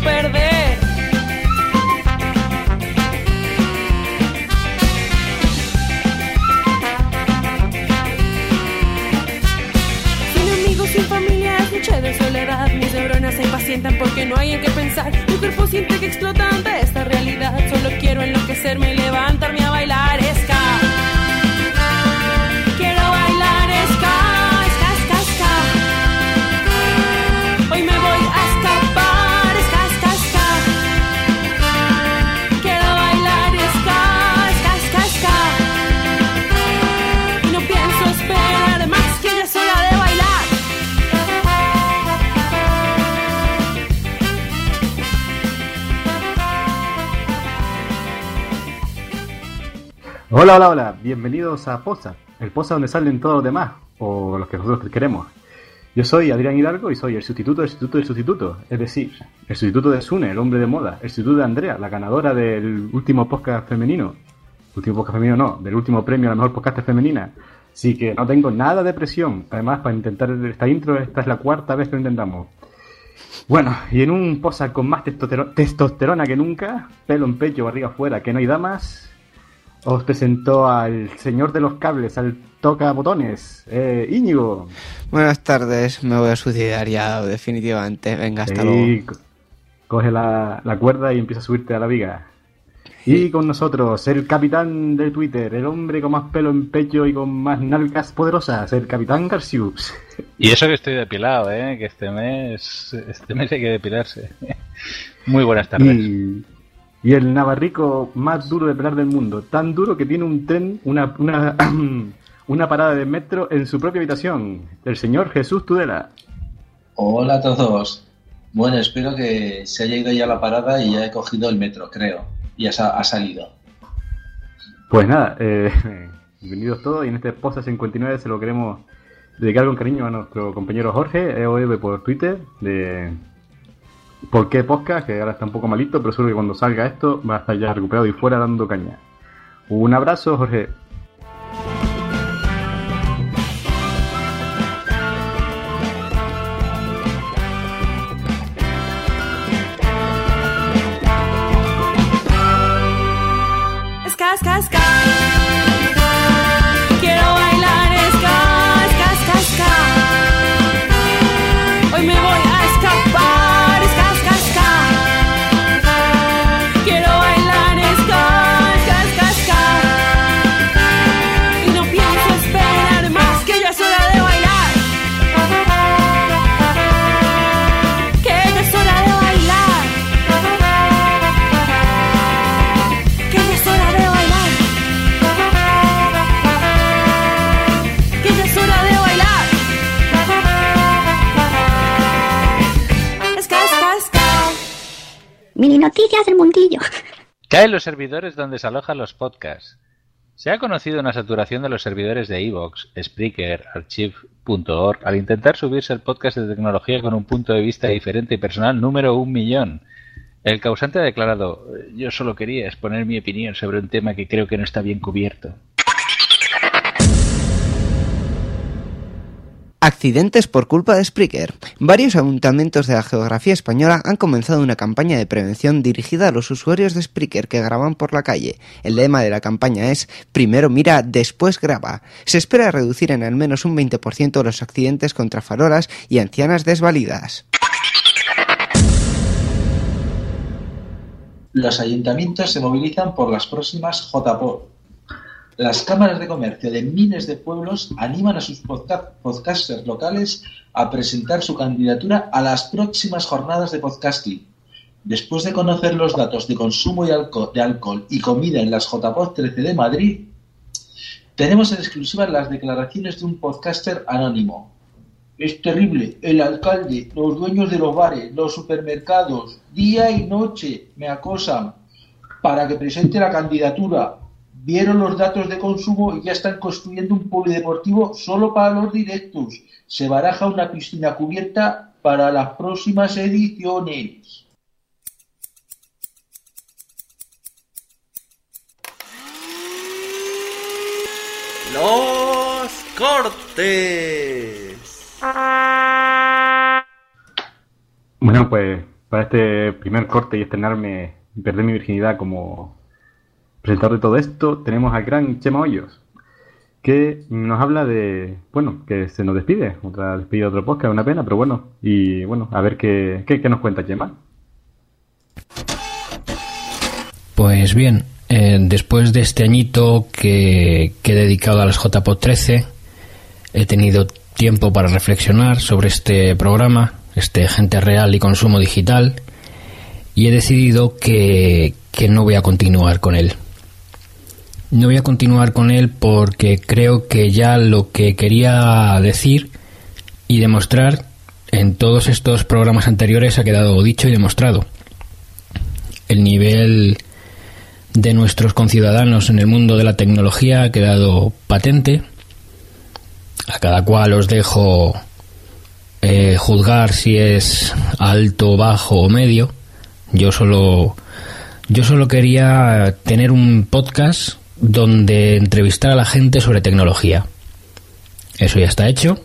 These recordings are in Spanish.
perder. Sin amigos, sin familia, es noche de soledad. Mis neuronas se impacientan porque no hay en qué pensar. Mi cuerpo siente que explota ante esta realidad. Solo quiero enloquecerme y levantarme a bailar ska. Hola, hola, hola, bienvenidos a Posa, el Posa donde salen todos los demás, o los que nosotros queremos. Yo soy Adrián Hidalgo y soy el sustituto del sustituto del sustituto, es decir, el sustituto de Sune, el hombre de moda, el sustituto de Andrea, la ganadora del último podcast femenino. Último podcast femenino no, del último premio a la mejor podcast femenina. Así que no tengo nada de presión. Además, para intentar esta intro, esta es la cuarta vez que lo intentamos. Bueno, y en un posa con más testosterona que nunca, pelo en pecho, barriga afuera, que no hay damas, os presentó al señor de los cables, al toca botones, eh, Íñigo. Buenas tardes, me voy a suicidar ya, definitivamente. Venga, hasta Y luego. co- coge la, la cuerda y empieza a subirte a la viga. Y con nosotros, el capitán de Twitter, el hombre con más pelo en pecho y con más nalgas poderosas, el capitán Garcius. Y eso que estoy depilado, ¿eh? Que este mes, este mes hay que depilarse. Muy buenas tardes. Y, y el navarrico más duro de pelar del mundo, tan duro que tiene un tren, una, una, una parada de metro en su propia habitación, el señor Jesús Tudela. Hola a todos. Bueno, espero que se haya ido ya la parada y ya he cogido el metro, creo. Y ha salido. Pues nada, eh, bienvenidos todos y en este podcast 59 se lo queremos dedicar con cariño a nuestro compañero Jorge, EOEB por Twitter, de ¿Por qué podcast? Que ahora está un poco malito, pero seguro que cuando salga esto va a estar ya recuperado y fuera dando caña. Un abrazo, Jorge. Noticias del mundillo. Caen los servidores donde se alojan los podcasts. Se ha conocido una saturación de los servidores de Evox, Spreaker, Archive.org al intentar subirse el podcast de tecnología con un punto de vista diferente y personal número un millón. El causante ha declarado, yo solo quería exponer mi opinión sobre un tema que creo que no está bien cubierto. Accidentes por culpa de Spreaker. Varios ayuntamientos de la geografía española han comenzado una campaña de prevención dirigida a los usuarios de Spreaker que graban por la calle. El lema de la campaña es Primero mira, después graba. Se espera reducir en al menos un 20% los accidentes contra farolas y ancianas desvalidas. los ayuntamientos se movilizan por las próximas JPO. Las cámaras de comercio de miles de pueblos animan a sus podcasters locales a presentar su candidatura a las próximas jornadas de podcasting. Después de conocer los datos de consumo de alcohol y comida en las JPOD 13 de Madrid, tenemos en exclusiva las declaraciones de un podcaster anónimo. Es terrible. El alcalde, los dueños de los bares, los supermercados, día y noche me acosan para que presente la candidatura. Vieron los datos de consumo y ya están construyendo un polideportivo solo para los directos. Se baraja una piscina cubierta para las próximas ediciones. Los cortes. Bueno, pues para este primer corte y estrenarme y perder mi virginidad como presentador de todo esto, tenemos al gran Chema Hoyos, que nos habla de, bueno, que se nos despide, otra despide otro podcast, una pena, pero bueno, y bueno, a ver qué, qué, nos cuenta Chema. Pues bien, eh, después de este añito que, que he dedicado a las JPO 13, he tenido tiempo para reflexionar sobre este programa, este Gente Real y Consumo Digital, y he decidido que, que no voy a continuar con él. No voy a continuar con él porque creo que ya lo que quería decir y demostrar en todos estos programas anteriores ha quedado dicho y demostrado. El nivel de nuestros conciudadanos en el mundo de la tecnología ha quedado patente a cada cual os dejo eh, juzgar si es alto, bajo o medio. Yo solo, yo solo quería tener un podcast donde entrevistar a la gente sobre tecnología. Eso ya está hecho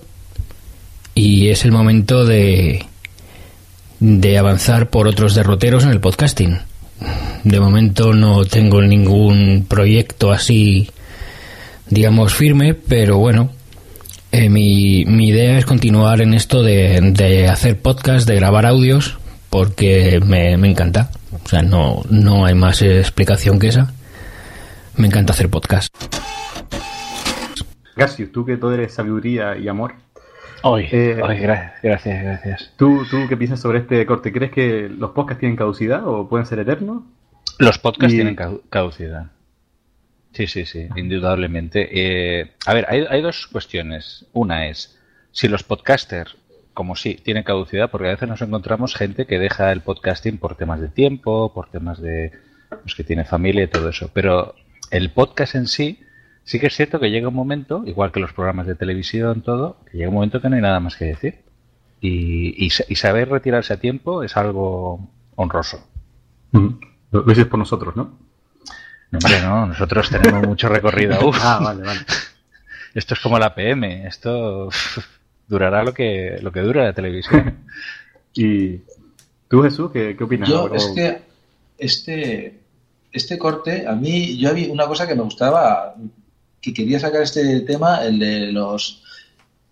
y es el momento de, de avanzar por otros derroteros en el podcasting. De momento no tengo ningún proyecto así, digamos, firme, pero bueno, eh, mi, mi, idea es continuar en esto de, de, hacer podcast, de grabar audios, porque me, me, encanta. O sea, no, no hay más explicación que esa. Me encanta hacer podcast. Garcius, tú que todo eres sabiduría y amor. Hoy, eh, gracias, gracias, gracias. ¿tú, ¿Tú qué piensas sobre este corte? ¿Crees que los podcasts tienen caducidad o pueden ser eternos? Los podcasts y... tienen caducidad. Sí, sí, sí, indudablemente. Eh, a ver, hay, hay, dos cuestiones. Una es si los podcasters, como sí, tienen caducidad, porque a veces nos encontramos gente que deja el podcasting por temas de tiempo, por temas de pues, que tiene familia y todo eso. Pero el podcast en sí, sí que es cierto que llega un momento, igual que los programas de televisión, todo, que llega un momento que no hay nada más que decir. Y, y, y saber retirarse a tiempo es algo honroso. Mm. Lo dices por nosotros, ¿no? No, hombre, no, nosotros tenemos mucho recorrido. Uf. Ah, vale, vale. Esto es como la PM, esto durará lo que, lo que dura la televisión. ¿Y tú, Jesús, qué, qué opinas? Yo, es que este, este corte, a mí, yo había una cosa que me gustaba, que quería sacar este tema, el de los,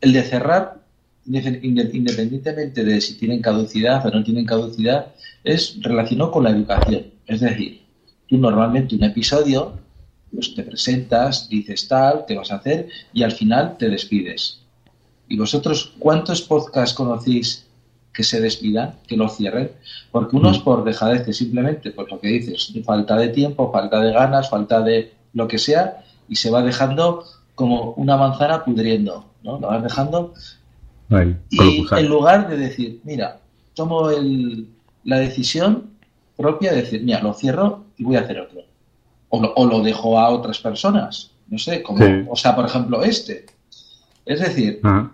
el de cerrar, independientemente de si tienen caducidad o no tienen caducidad, es relacionado con la educación. Es decir, tú normalmente un episodio, pues te presentas, dices tal, te vas a hacer y al final te despides. ¿Y vosotros cuántos podcasts conocéis que se despidan, que lo cierren? Porque uno es por dejadez, simplemente, pues lo que dices, falta de tiempo, falta de ganas, falta de lo que sea, y se va dejando como una manzana pudriendo, ¿no? Lo vas dejando. Y en lugar de decir, mira, tomo el, la decisión propia de decir, mira, lo cierro y voy a hacer otro. O lo, o lo dejo a otras personas. No sé, como, Sí. o sea, por ejemplo, este. Es decir, Ajá.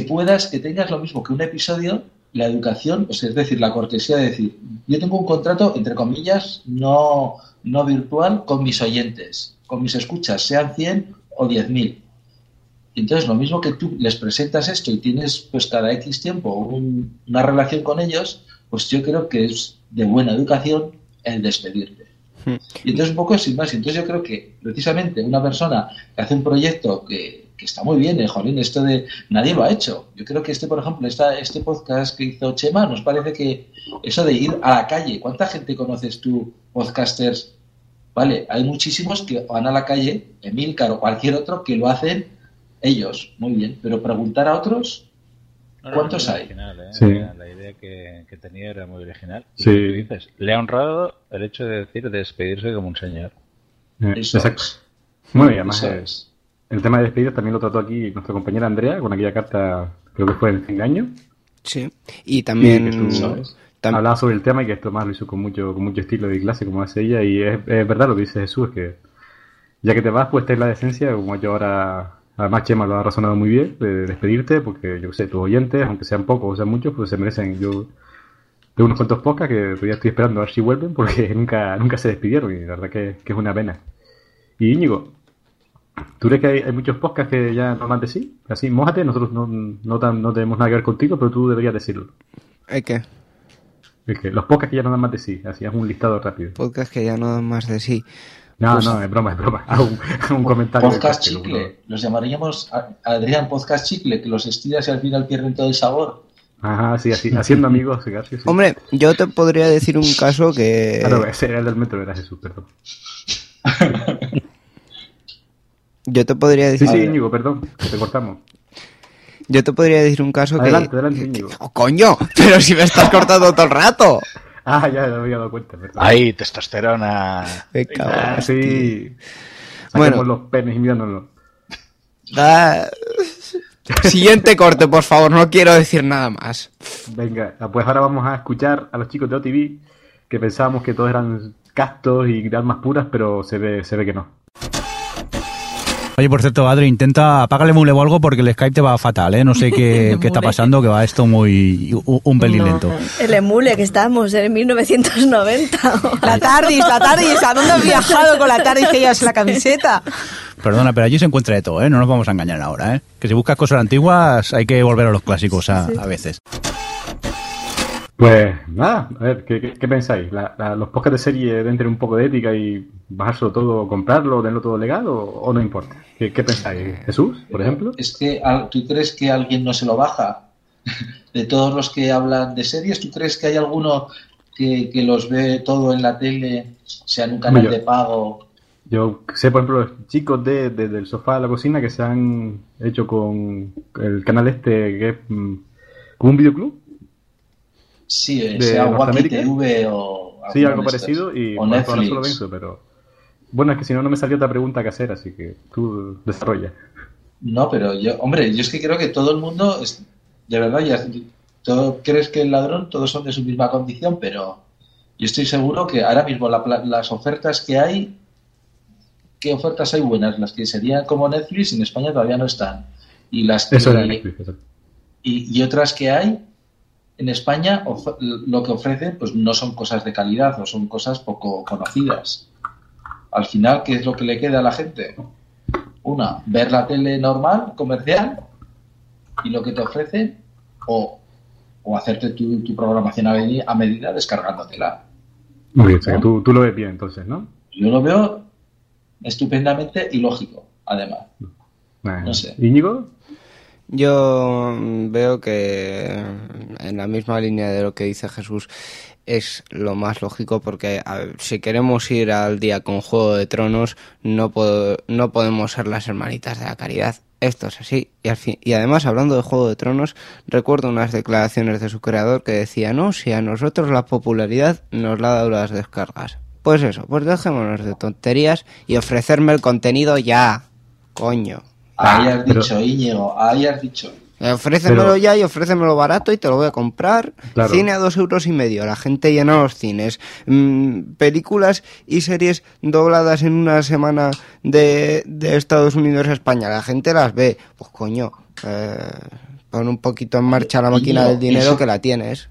Que puedas, que tengas lo mismo que un episodio, la educación, o sea, es decir, la cortesía de decir, yo tengo un contrato, entre comillas, no, no virtual, con mis oyentes, con mis escuchas, sean 100 o 10.000. Y entonces, lo mismo que tú les presentas esto y tienes, pues, cada X tiempo un- una relación con ellos, pues yo creo que es de buena educación el despedirte. Y entonces un poco sin más. Entonces yo creo que precisamente una persona que hace un proyecto que, que está muy bien, eh, jolín, esto de nadie lo ha hecho. Yo creo que este, por ejemplo, esta, este podcast que hizo Chema, nos parece que eso de ir a la calle, ¿cuánta gente conoces tú, podcasters? Vale, hay muchísimos que van a la calle, Emilcar o cualquier otro, que lo hacen ellos, muy bien, pero preguntar a otros, No, no, ¿cuántos muy hay? original, ¿eh? Sí. La, la idea que, que tenía era muy original. Y Sí. dices, le ha honrado el hecho de decir despedirse como un señor. Eh, Eso exacto. es. Bueno, y además Eso eh, es. El tema de despedidas también lo trató aquí nuestra compañera Andrea con aquella carta, creo que fue en engaño. Sí. Y también... Y que tú ¿sabes? tam- hablaba sobre el tema y que esto más lo hizo con mucho, con mucho estilo de clase como hace ella y es, es verdad lo que dice Jesús, que ya que te vas pues ten la decencia, como yo ahora, además Chema lo ha razonado muy bien, de despedirte, porque yo sé, tus oyentes, aunque sean pocos o sean muchos, pues se merecen, yo tengo unos cuantos podcasts que todavía estoy esperando a ver si vuelven porque nunca, nunca se despidieron y la verdad que, que es una pena. Y Íñigo, ¿tú crees que hay, hay muchos podcasts que ya no más de sí? Así, mójate, nosotros no, no, tan- no tenemos nada que ver contigo, pero tú deberías decirlo. ¿Eh, qué? Es que los podcasts que ya no dan más de sí, así es un listado rápido. Podcast que ya no dan más de sí. No, Pues- no, es broma, es broma. Un, comentario. Podcast de- chicle, los llamaríamos, a- Adrián, podcast chicle, que los estiras y al final pierden todo el sabor. Ajá, sí, así, haciendo amigos, sí, sí, sí. Hombre, yo te podría decir un caso que... Ah, no, ese era el del metro, era Jesús, perdón. Yo te podría Sí, decir... sí, Íñigo, perdón, que te cortamos. Yo te podría decir un caso Adelante, que... adelante, que- Íñigo. ¡Oh, coño! Pero si me estás cortando todo el rato. Ah, ya, me había dado cuenta, perdón. ¡Ay, testosterona! Me Ah, sí. Bueno. Los penes y mirándolos. Ah, Siguiente corte, por favor, no quiero decir nada más. Venga, pues ahora vamos a escuchar a los chicos de OTV que pensábamos que todos eran castos y de almas puras, pero se ve, se ve que no. Oye, por cierto, Adri, intenta apágale mule o algo porque el Skype te va fatal, ¿eh? No sé qué, qué está pasando, que va esto muy... un, un pelín lento. El emule que estamos en 1990. La TARDIS, la TARDIS, ¿a dónde has viajado con la TARDIS que llevas la camiseta? Perdona, pero allí se encuentra de todo, ¿eh? No nos vamos a engañar ahora, ¿eh? Que si buscas cosas antiguas hay que volver a los clásicos a, a veces. Pues nada, a ver, ¿qué, qué- qué pensáis? ¿La- la- ¿Los podcasts de serie deben tener un poco de ética y bajárselo todo, comprarlo, tenerlo todo legal o, o no importa? ¿Qué, qué pensáis? ¿Jesús, por ejemplo? Es que, al- ¿tú crees que alguien no se lo baja? De todos los que hablan de series, ¿tú crees que hay alguno que, que los ve todo en la tele, sea en un canal Yo- de pago? Yo sé, por ejemplo, los chicos de, de- del sofá a la cocina que se han hecho con el canal este que es mm, como un videoclub. Sí, eh, ¿De sea Wacky? TV o... Sí, algo parecido y O bueno, ahora Netflix. solo pero bueno, es que si no, no me salió otra pregunta que hacer, así que tú desarrolla. No, pero yo, hombre, yo es que creo que todo el mundo, es, de verdad, ya, todo, crees que el ladrón, todos son de su misma condición, pero yo estoy seguro que ahora mismo la las ofertas que hay, ¿qué ofertas hay buenas? Las que serían como Netflix en España todavía no están. Y las que, Eso era Netflix, y, y otras que hay en España, lo que ofrecen, pues no son cosas de calidad o son cosas poco conocidas. Al final, ¿qué es lo que le queda a la gente? Una, ver la tele normal, comercial, y lo que te ofrecen, o, o hacerte tu, tu programación a, medi- a medida descargándotela. Muy bien, o sea, ¿No? tú, tú lo ves bien entonces, ¿no? Yo lo veo estupendamente ilógico, además. No sé. ¿Íñigo? Yo mm, veo que mm, en la misma línea de lo que dice Jesús es lo más lógico porque si queremos ir al día con Juego de Tronos no, puedo- no podemos ser las hermanitas de la caridad. Esto es así. Y, al fin, y además, hablando de Juego de Tronos, recuerdo unas declaraciones de su creador que decía, no, si a nosotros la popularidad nos la ha dado las descargas. Pues eso, pues dejémonos de tonterías y ofrecerme el contenido ya. Coño. Ahí has pero- dicho, Íñigo, ahí has dicho. Eh, Ofrécemelo Pero- ya y ofrécemelo barato y te lo voy a comprar. Claro. Cine a dos euros y medio, la gente llena los cines. Mm, películas y series dobladas en una semana de, de Estados Unidos a España, la gente las ve. Pues coño, eh, pon un poquito en marcha la máquina Íñigo, del dinero eso- que la tienes.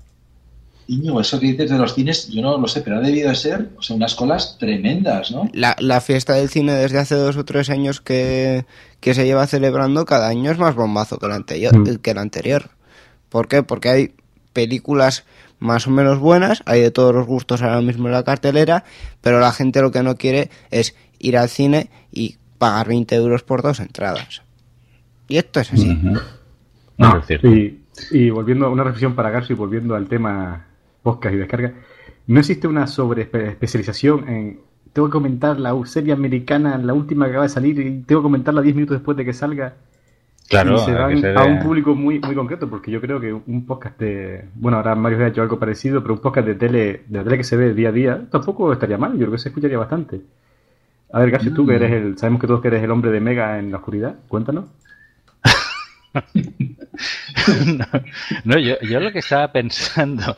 Íñigo, eso que dices de los cines, yo no lo sé, pero ha debido de ser o sea, unas colas tremendas, ¿no? La, la fiesta del cine desde hace dos o tres años que, que se lleva celebrando cada año es más bombazo que el anterior. Mm. Que el anterior. ¿Por qué? Porque hay películas más o menos buenas, hay de todos los gustos ahora mismo en la cartelera, pero la gente lo que no quiere es ir al cine y pagar 20 euros por dos entradas. Y esto es así. No, y, y volviendo a una reflexión para Garcio y volviendo al tema podcast y descarga, ¿no existe una sobre especialización en tengo que comentar la serie americana, la última que acaba de salir, y tengo que comentarla 10 minutos después de que salga? Claro, y se a van se a un público muy muy concreto, porque yo creo que un podcast de. Bueno, ahora Mario ha hecho algo parecido, pero un podcast de tele, de la tele que se ve día a día, tampoco estaría mal, yo creo que se escucharía bastante. A ver, Garcio, tú que Mm. eres el. Sabemos que todos que eres el hombre de Mega en la oscuridad, cuéntanos. no, no, yo, yo lo que estaba pensando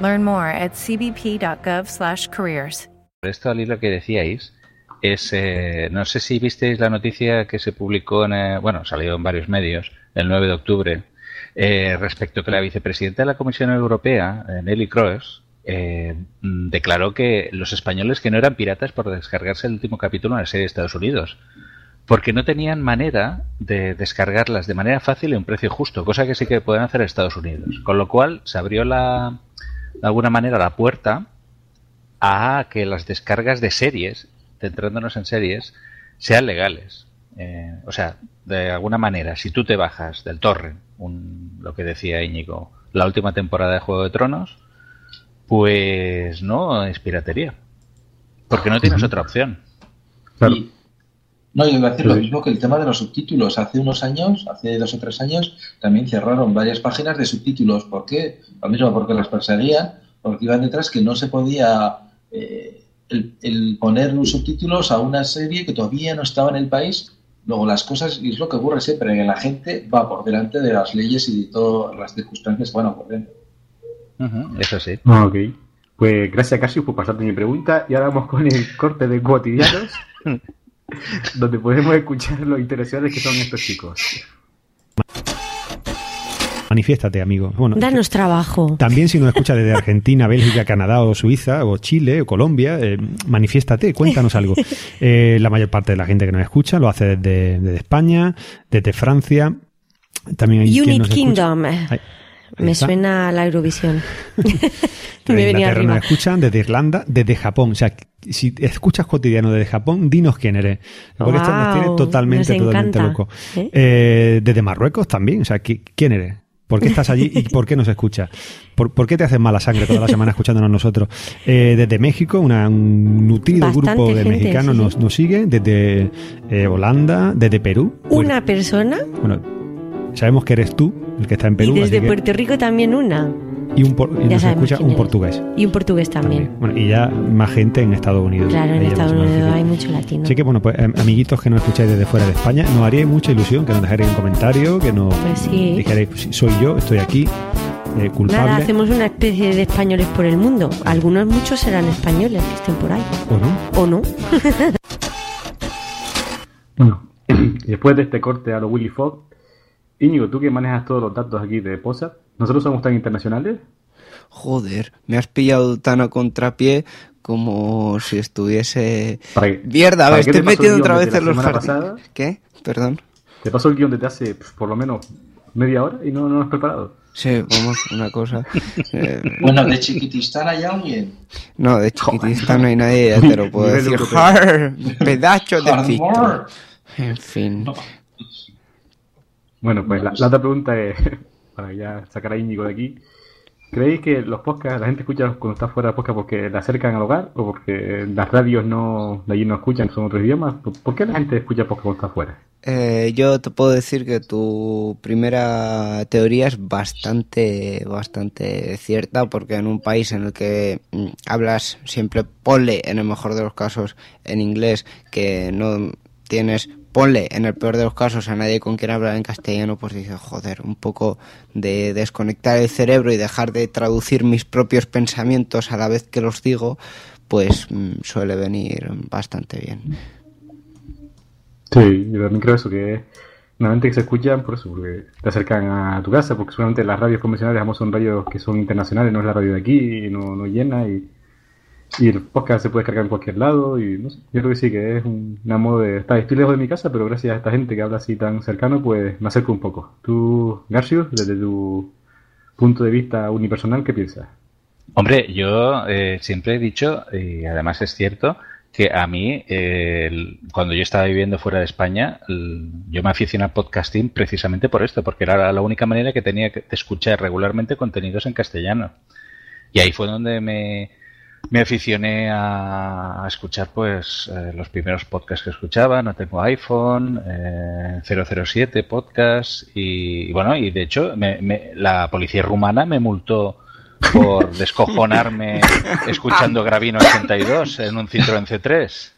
Learn more at cbp.gov/careers. esto al hilo que decíais, es, eh, no sé si visteis la noticia que se publicó, en, eh, bueno, salió en varios medios, el 9 de octubre, eh, respecto a que la vicepresidenta de la Comisión Europea, eh, Nelly Kroes, eh, declaró que los españoles que no eran piratas por descargarse el último capítulo de la serie de Estados Unidos, porque no tenían manera de descargarlas de manera fácil y a un precio justo, cosa que sí que pueden hacer Estados Unidos. Con lo cual se abrió la, de alguna manera la puerta a que las descargas de series, centrándonos en series, sean legales. Eh, o sea, de alguna manera, si tú te bajas del torrent, un, lo que decía Íñigo, la última temporada de Juego de Tronos, pues no es piratería. Porque no tienes otra opción. Y- no, yo iba a decir lo mismo que el tema de los subtítulos. Hace unos años, hace dos o tres años, también cerraron varias páginas de subtítulos. ¿Por qué? Lo mismo, porque las perseguían, porque iban detrás que no se podía eh, el, el poner los subtítulos a una serie que todavía no estaba en el país. Luego las cosas, y es lo que ocurre siempre, que la gente va por delante de las leyes y de todas las circunstancias que van ocurriendo. Eso sí. Ah, ok. Pues gracias, Cassius, por pasarte mi pregunta. Y ahora vamos con el corte de cotidianos, donde podemos escuchar lo interesantes que son estos chicos. Manifiéstate, amigo. Bueno, Danos trabajo. También si nos escucha desde Argentina, Bélgica, Canadá o Suiza o Chile o Colombia, eh, manifiéstate, cuéntanos algo. Eh, la mayor parte de la gente que nos escucha lo hace desde, desde España, desde Francia. También hay Unit nos Kingdom. Ahí- ahí Me está. suena a la Eurovisión. Me venía Inglaterra arriba. nos escuchan, desde Irlanda, desde Japón. O sea, si escuchas cotidiano desde Japón, dinos quién eres. Porque esto nos tiene totalmente, nos totalmente loco. ¿Eh? Eh, desde Marruecos también. O sea, ¿qui- ¿quién eres? ¿Por qué estás allí y por qué nos escuchas? ¿Por, por qué te haces mala sangre toda la semana escuchándonos nosotros? Eh, desde México, una- un nutrido Bastante grupo de gente, mexicanos sí, nos, nos sigue. Desde Holanda, desde Perú. Una persona Bueno, sabemos que eres tú el que está en Perú. y desde que- Puerto Rico también una. y un por- y nos escucha un portugués. Y un portugués también. Bueno, y ya más gente en Estados Unidos. Claro, en Estados Unidos hay mucho latino. Así que bueno, pues am- amiguitos que nos escucháis desde fuera de España, nos haría mucha ilusión que nos dejarais un comentario, que nos Pues sí. dijerais, pues, soy yo, estoy aquí, eh, culpable. Nada, hacemos una especie de españoles por el mundo. Algunos, muchos serán españoles que estén por ahí. ¿O no? ¿O no? Bueno, y después de este corte a lo Willy Fogg, Íñigo, tú que manejas todos los datos aquí de POSA, ¿nosotros somos tan internacionales? Joder, me has pillado tan a contrapié como si estuviese... ¿Para qué- Mierda, para me estoy metiendo guion otra vez en los jardines. ¿Qué? Perdón. Te pasó el guion desde hace pues, por lo menos media hora y no, no lo has preparado. Sí, vamos, una cosa. Eh, Bueno, de Chiquitistán hay alguien. no, de chiquitista no hay nadie, ya te lo puedo decir. Pedacho de fito. En fin. Bueno, pues la, la otra pregunta es, para ya sacar a Íñigo de aquí, ¿Creéis que los podcasts, la gente escucha cuando está fuera de podcast porque le acercan al hogar o porque las radios no, de allí no escuchan, son otros idiomas? ¿Por- ¿Por qué la gente escucha podcast cuando está fuera? Eh, yo te puedo decir que tu primera teoría es bastante, bastante cierta, porque en un país en el que mm, hablas siempre ponle, en el mejor de los casos, en inglés, que no tienes ponle, en el peor de los casos, a nadie con quien hablar en castellano, pues dices, joder, un poco de desconectar el cerebro y dejar de traducir mis propios pensamientos a la vez que los digo, pues mm, suele venir bastante bien. Sí, yo también creo eso, que normalmente que se escuchan por eso, porque te acercan a tu casa, porque solamente las radios convencionales son radios que son internacionales, no es la radio de aquí, no, no llena, y, y el podcast se puede cargar en cualquier lado, y no sé, yo creo que sí, que es un, una modo de... Está, estoy lejos de mi casa, pero gracias a esta gente que habla así tan cercano, pues me acerco un poco. Tú, Garcius, desde tu punto de vista unipersonal, ¿qué piensas? Hombre, yo eh, siempre he dicho, y además es cierto, que a mí, eh, cuando yo estaba viviendo fuera de España, yo me aficioné al podcasting precisamente por esto, porque era la única manera que tenía de escuchar regularmente contenidos en castellano. Y ahí fue donde me, me aficioné a, a escuchar pues eh, los primeros podcasts que escuchaba. No tengo iPhone, eh, 007 podcast y, y bueno, y de hecho me- me- la policía rumana me multó por descojonarme escuchando Gravino 82 en un Citroën C3.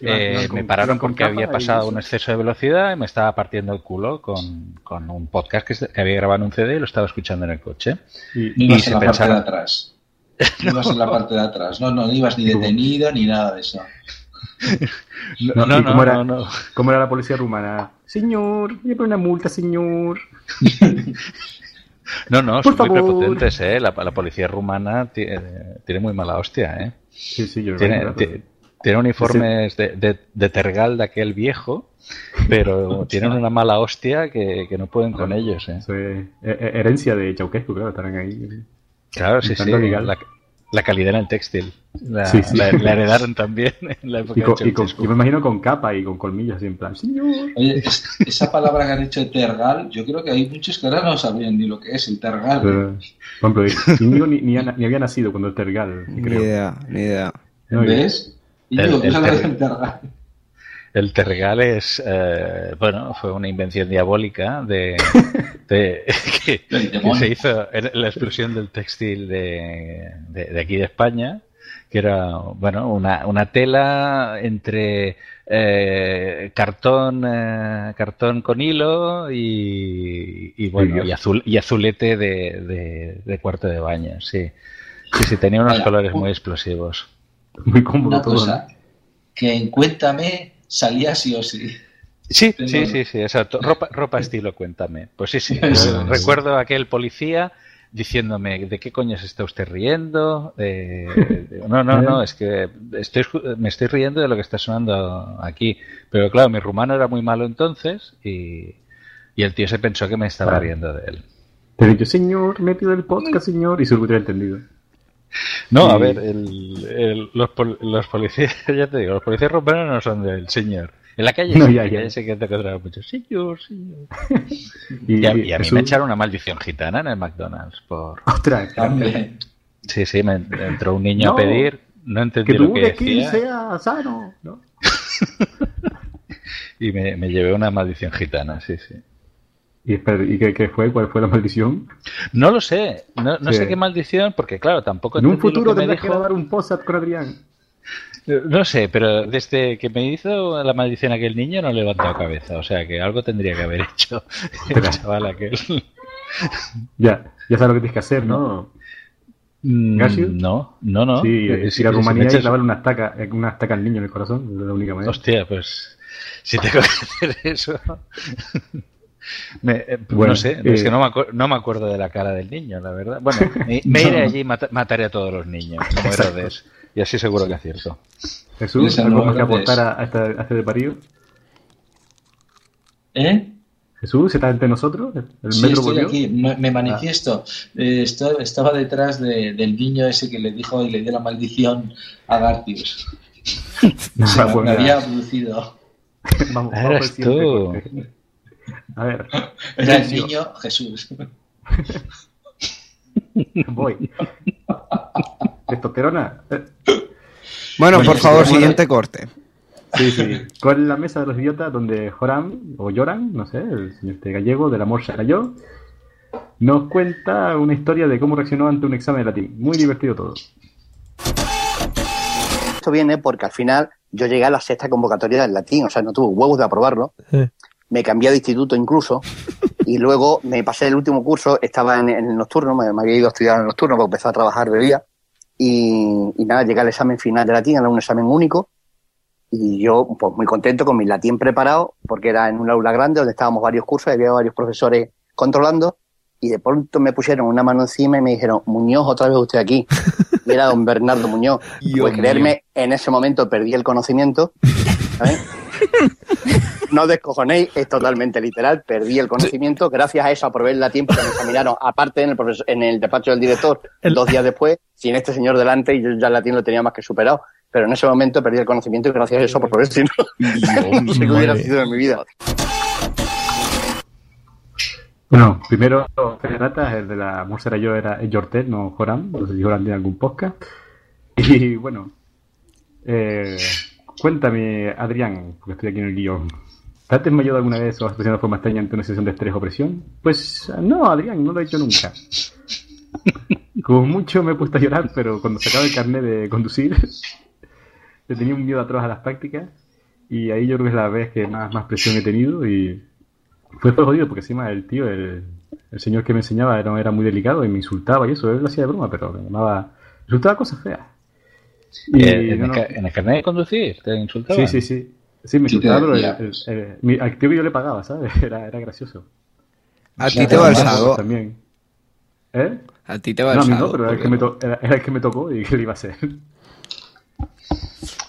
Iban- Eh, me pararon porque había y pasado un exceso de velocidad y me estaba partiendo el culo con, con un podcast que, se- que había grabado en un CD y lo estaba escuchando en el coche. Se en la parte de pensaban- atrás. No ibas en la parte de atrás. No, no, no ibas ni detenido ni nada de eso. No, No, ¿y no, cómo, era, no, no. cómo era la policía rumana? Señor, voy a poner una multa, señor. No, no, Por son muy favor. prepotentes, ¿eh? La, la policía rumana ti- eh, tiene muy mala hostia, ¿eh? Sí, sí, yo lo Tiene, tiene uniformes de, de, de tergal de aquel viejo, pero tienen una mala hostia que, que no pueden con ellos, ¿eh? Eso es eh, eh, herencia de Chauquescu, claro, estarán ahí. Claro, sí, sí. La, la calidad en el textil. La, Sí, sí. la- la heredaron también en la época Y con- de y con- yo me imagino con capa y con colmillos así en plan, señor. Oye, es- esa palabra que han dicho tergal, yo creo que hay muchos que ahora no sabían ni lo que es el tergal. Pero, por ejemplo, ni, ni, ni había nacido cuando el Tergal, Ni creo. idea, ni idea. No, ¿Ves? Y El- digo, ¿tú el sabes ter- el tergal? El tergal es, eh, bueno, fue una invención diabólica de, de- que, se hizo en la explosión del textil de, de- de aquí de España, que era, bueno, una, una tela entre eh, cartón, eh, cartón con hilo y, y bueno, y, azul, y azulete de, de- de cuarto de baño, sí. Sí, sí, tenía unos colores muy explosivos. Muy cómodo Una todo. cosa, que en Cuéntame salía sí o sí. Sí, sí, sí, sí, exacto. Ropa, ropa estilo, cuéntame. Pues sí, sí. Recuerdo a aquel policía diciéndome, ¿de qué coño se está usted riendo? Eh, no, no, no, es que estoy, me estoy riendo de lo que está sonando aquí. Pero claro, mi rumano era muy malo entonces y, y el tío se pensó que me estaba riendo de él. Te he dicho, señor, me pido el podcast, señor, y seguro he entendido. No, a ver, el- el- los, pol- los policías, ya te digo, los policías rumanos no son del señor. En la calle No, sí, ya, ya. que te encontrarás mucho. Señor, señor. Y, Y a, y a mí me echaron una maldición gitana en el McDonald's por... Ostras, Sí, sí, me entró un niño No, a pedir, no entendí que lo que decía sea sano. ¿no? y me, me llevé una maldición gitana, sí, sí. ¿Y, espera, ¿y qué, qué fue? ¿Cuál fue la maldición? No lo sé, no, no Sí. sé qué maldición, porque claro, tampoco En un futuro tendrás que grabar un post con Adrián. No sé, pero desde que me hizo la maldición aquel niño no he levantado cabeza, o sea que algo tendría que haber hecho el chaval aquel. Ya, ya sabes lo que tienes que hacer, ¿no? Mm, ¿Garcius? No, no, no. Sí, Eh, ir a si- Rumanía y clavarle una estaca, eh, una estaca al niño en el corazón, es la única manera. Hostia, pues si tengo que hacer eso. Me- eh, Bueno, no sé, es eh, que no me, no me acuerdo de la cara del niño, la verdad. Bueno, me, me iré allí y mata- mataré a todos los niños, como. Herodes. Y así seguro que acierto. Jesús, ¿algo más que aportar a, a este, a este desvarío? ¿eh? Jesús, ¿estás entre nosotros? ¿El Sí, metro estoy volvió? aquí, me, me manifiesto. Eh, esto- estaba detrás de- del niño ese que le dijo y le dio la maldición a Gartius. No, Se me, pues había abducido. Vamos, Eres vamos A ver. Era el niño Jesús. Voy. Testosterona. Bueno, Oye, por favor, sí, siguiente corte. Sí, sí. Con la mesa de los idiotas donde Joram, o Joran, no sé, el señor este gallego del amor se cayó, nos cuenta una historia de cómo reaccionó ante un examen de latín. Muy divertido todo. Esto viene porque al final yo llegué a la sexta convocatoria del latín, o sea, no tuve huevos de aprobarlo. Me cambié de instituto incluso y luego me pasé el último curso, estaba en, en el nocturno, me, me había ido a estudiar en el nocturno porque empecé a trabajar de día y, y nada, llegué al examen final de latín, era un examen único y yo pues muy contento con mi latín preparado porque era en un aula grande donde estábamos varios cursos había varios profesores controlando y de pronto me pusieron una mano encima y me dijeron, Muñoz, otra vez usted aquí. Y era don Bernardo Muñoz. pues creerme, en ese momento perdí el conocimiento. ¿sabes? no descojonéis, es totalmente literal, perdí el conocimiento. Gracias a eso aprobé el latín porque me examinaron, aparte en el, profesor- en el despacho del director, dos días después, sin este señor delante, y yo ya el latín lo tenía más que superado. Pero en ese momento perdí el conocimiento y gracias a eso aprobé, si no, no sé qué hubiera sido en mi vida. Bueno, primero, Ferrata, el de la Música yo era es Yortel, no Joram. No sé si Joram tiene algún podcast. Y bueno, eh, cuéntame, Adrián, porque estoy aquí en el guion. ¿Te has desmayado alguna vez o has expresado de forma extraña ante una sesión de estrés o presión? Pues no, Adrián, no lo he hecho nunca. Como mucho me he puesto a llorar, pero cuando sacaba el carnet de conducir, le tenía un miedo atroz a las prácticas. Y ahí yo creo que es la vez que más, más presión he tenido y fue fue jodido porque encima el tío, el, el señor que me enseñaba era, era muy delicado y me insultaba y eso, él lo hacía de broma, pero me llamaba, insultaba cosas feas. Y Eh, ¿En, no, el, no. en el carnet de conducir? ¿Te insultaban? Sí, sí, sí. Sí, te insultaba, pero el- decía. el- el- mi- al tío que yo le pagaba, ¿sabes? Era, era gracioso. A ti te va el sago. También. ¿Eh? A ti te va no, a mí no, pero era el, que me to- era, era el que me tocó y que le iba a hacer.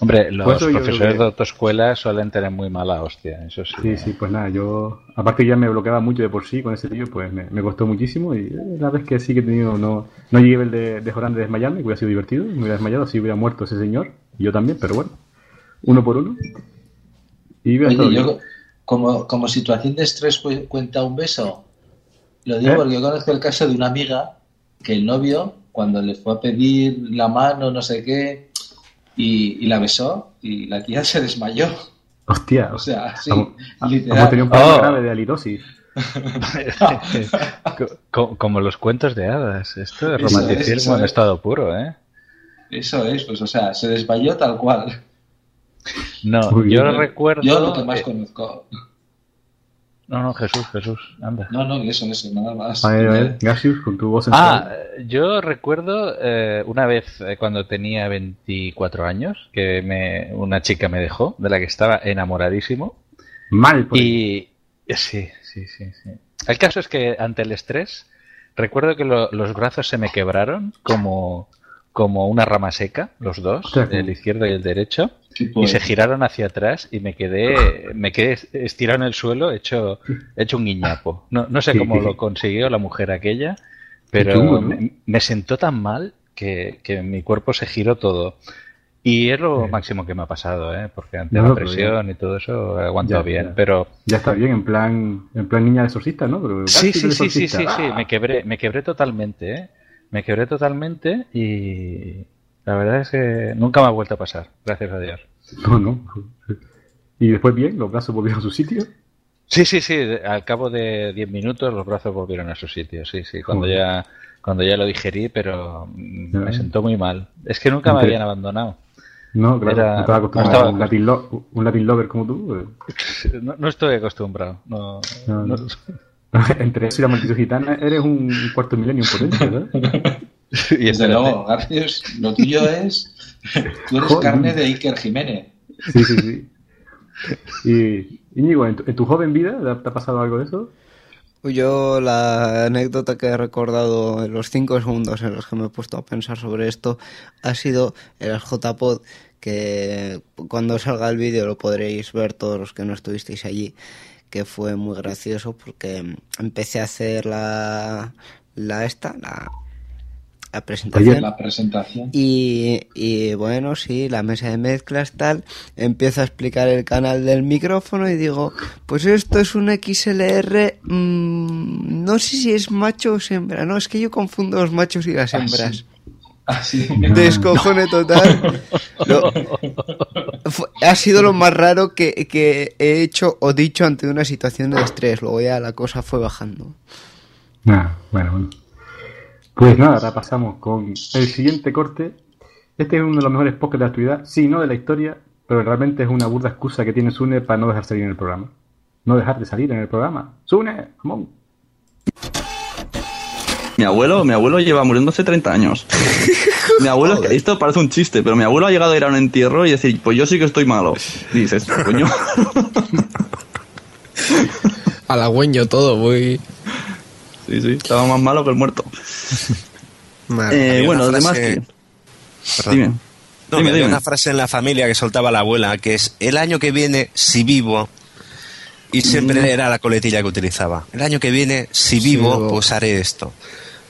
Hombre, los Pues profesores que- de autoescuela suelen tener muy mala hostia, eso sí. Sí, sí, pues nada, yo, aparte ya me bloqueaba mucho de por sí con ese tío, pues me, me costó muchísimo y eh, la vez que sí que he tenido, no, no llegué el de, de Jorán de desmayarme, que hubiera sido divertido, me hubiera desmayado, así hubiera muerto ese señor, y yo también, pero bueno, uno por uno. Y bien. como, como situación de estrés cu- cuenta un beso. Lo digo ¿Eh? porque yo conozco el caso de una amiga que el novio, cuando le fue a pedir la mano, no sé qué, y, y la besó, y la tía se desmayó. Hostia, O sea, sí, hemos, literal. hemos tenido un problema Oh. grave de co- como los cuentos de hadas. Esto es romanticismo en es. estado puro, ¿eh? Eso es, pues, o sea, se desmayó tal cual. No, Muy yo bien. recuerdo... Yo lo que más eh, conozco. no, no, Jesús, Jesús, anda. No, no, eso, eso, nada más. A ver, a ver, Gasius, con tu voz Ah, sensual. yo recuerdo eh, una vez eh, cuando tenía 24 años que me, una chica me dejó, de la que estaba enamoradísimo. Mal, por Y sí, sí, sí, sí. El caso es que ante el estrés, recuerdo que lo- los brazos se me quebraron como, como una rama seca, los dos, el izquierdo y el derecho, y poeta. se giraron hacia atrás y me quedé, me quedé estirado en el suelo, hecho, hecho un guiñapo. No, no sé cómo lo consiguió la mujer aquella, pero me, me sentó tan mal que, que mi cuerpo se giró todo. Y es lo Sí. máximo que me ha pasado, ¿eh? porque ante No, la presión y todo eso Ya, bien. ya. Pero Ya está bien, en plan, en plan niña de exorcista, ¿no? Pero sí, sí, sí, sí, sí, sí, me quebré, me quebré totalmente, ¿eh? Me quebré totalmente y la verdad es que nunca me ha vuelto a pasar, gracias a Dios. No, no. Y después bien, los brazos volvieron a su sitio. Sí, sí, sí. Al cabo de 10 minutos los brazos volvieron a su sitio. Sí, sí. Cuando Joder. ya, cuando ya lo digerí, pero me sentó muy mal. Es que nunca me habían abandonado. No, claro, Era- no estaba acostumbrado no estaba- a un Latin, lo- un Latin lover como tú. eh. No, no estoy acostumbrado. No- no. Entre eso y la maldición gitana, eres un cuarto milenio potente, ¿verdad? y Desde luego, Garcius, lo tuyo es. Tú eres Joder. carne de Iker Jiménez. Sí, sí, sí. Y, Íñigo, ¿en tu, en tu joven vida te ha, te ha pasado algo de eso? Yo la anécdota que he recordado en los cinco segundos en los que me he puesto a pensar sobre esto ha sido el JPod que cuando salga el vídeo lo podréis ver todos los que no estuvisteis allí que fue muy gracioso porque empecé a hacer la la esta la la presentación. La presentación. Y, y bueno, sí, la mesa de mezclas tal, empiezo a explicar el canal del micrófono y digo, pues esto es un XLR, mm, no sé si es macho o hembra, no, es que yo confundo los machos y las hembras. Así. Descojone total. Lo- fue- ha sido lo más raro que, que he hecho o dicho ante una situación de estrés. Luego ya la cosa fue bajando. Ah, bueno, bueno. Pues nada, ahora pasamos con el siguiente corte. Este es uno de los mejores podcasts de la actualidad, sí, no de la historia, pero realmente es una burda excusa que tiene Sune para no dejar salir en el programa. No dejar de salir en el programa. Sune, come on. Mi abuelo, mi abuelo lleva muriendo hace 30 años. mi abuelo, esto parece un chiste, pero mi abuelo ha llegado a ir a un entierro y decir, pues yo sí que estoy malo. Y dices, coño. Halagüeño todo, muy... Sí, sí, estaba más malo que el muerto. Madre, Eh, bueno, además que... Dime. No, Dime, una frase en la familia que soltaba la abuela, que es el año que viene, si vivo, y siempre Mm. era la coletilla que utilizaba. El año que viene, si vivo, vivo. pues haré esto.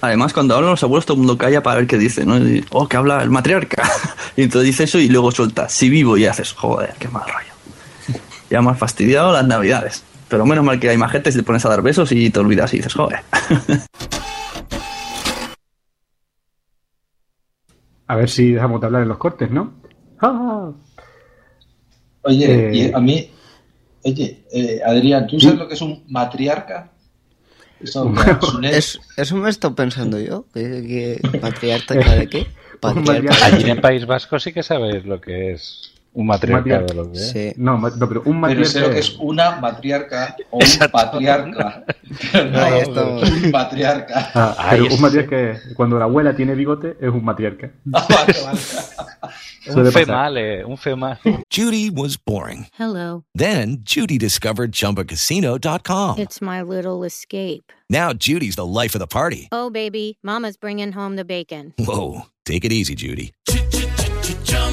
Además, cuando hablan los abuelos, todo el mundo calla para ver qué dice, ¿no? Y, oh, que habla el matriarca. Y entonces dice eso y luego suelta, si vivo, y haces, joder, qué mal rollo. Ya me has fastidiado las navidades. Pero menos mal que hay más gente si te pones a dar besos y te olvidas y dices, joder. A ver si dejamos de hablar en los cortes, ¿no? Ah. Oye, Eh, y a mí, oye, eh, Adrián, ¿tú sabes lo que es un matriarca? Eso, eso me he estado pensando yo. que- que ¿Patriarca de qué? Patriarca. Allí en País Vasco sí que sabes lo que es un matriarca. Que es. Sí. No, ma- no, pero un pero sé lo matriarca que es una matriarca o un patriarca. No, Ahí estamos. un patriarca. Ah, pero es- un matriarca es- cuando la abuela tiene bigote es un matriarca. Un Suele pasar. female, un female. Judy was boring. Hello. Then Judy discovered ChumbaCasino.com. It's my little escape. Now Judy's the life of the party. Oh, baby, Mama's bringing home the bacon. Whoa, take it easy, Judy.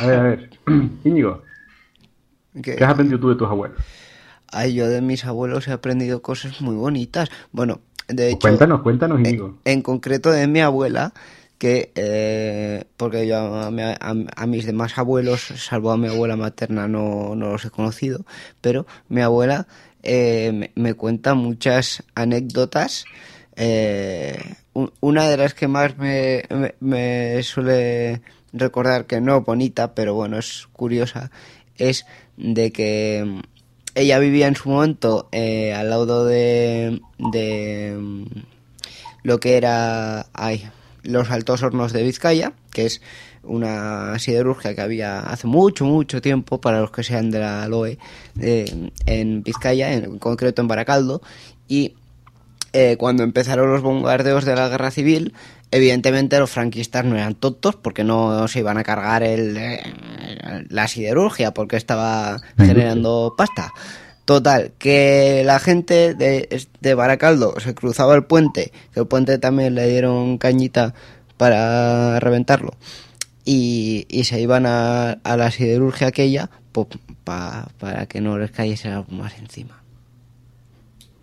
A ver, a ver. Íñigo, ¿Qué? ¿qué has aprendido tú de tus abuelos? Ay, yo de mis abuelos he aprendido cosas muy bonitas. Bueno, de hecho, Cuéntanos, cuéntanos, Íñigo. en concreto de mi abuela, que eh, porque yo a, a- a mis demás abuelos, salvo a mi abuela materna, no, no los he conocido, pero mi abuela eh, me, me cuenta muchas anécdotas. eh, un- una de las que más me, me- me suele recordar, que no bonita, pero bueno, es curiosa, es de que mm, ella vivía en su momento eh, al lado de, de mm, lo que era los altos hornos de Vizcaya, que es una siderurgia que había hace mucho, mucho tiempo, para los que sean de la LOE, eh, en Vizcaya, en concreto en Baracaldo, y eh, cuando empezaron los bombardeos de la guerra civil, evidentemente los franquistas no eran tontos porque no se iban a cargar el, la siderurgia porque estaba generando pasta. Total, que la gente de, de Baracaldo se cruzaba el puente, que el puente también le dieron cañita para reventarlo, y, y se iban a, a la siderurgia aquella pues, pa- para que no les cayese algo más encima.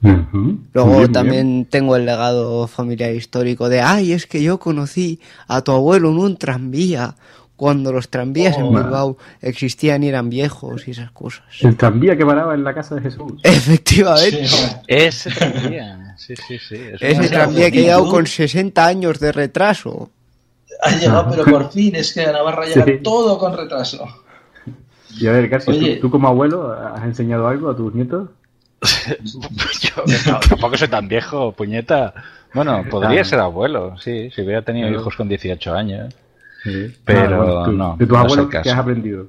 Luego bien, también bien. tengo el legado familiar histórico de, ay, es que yo conocí a tu abuelo en un tranvía, cuando los tranvías en Oh. Bilbao existían y eran viejos y esas cosas. El tranvía que paraba en la casa de Jesús. Efectivamente. Ese tranvía. Sí, sí, sí. es Ese tranvía que ha llegado con 60 años de retraso. Ha llegado, pero por fin, es que a Navarra llega Sí. todo con retraso. Y a ver, García, ¿tú-. ¿tú, como abuelo has enseñado algo a tus nietos? Yo no, tampoco soy tan viejo, puñeta. Bueno, podría Ah. ser abuelo, sí, si hubiera tenido hijos con 18 años. Sí. Pero Ah, bueno, tú- no. De tus abuelos, el ¿qué has aprendido?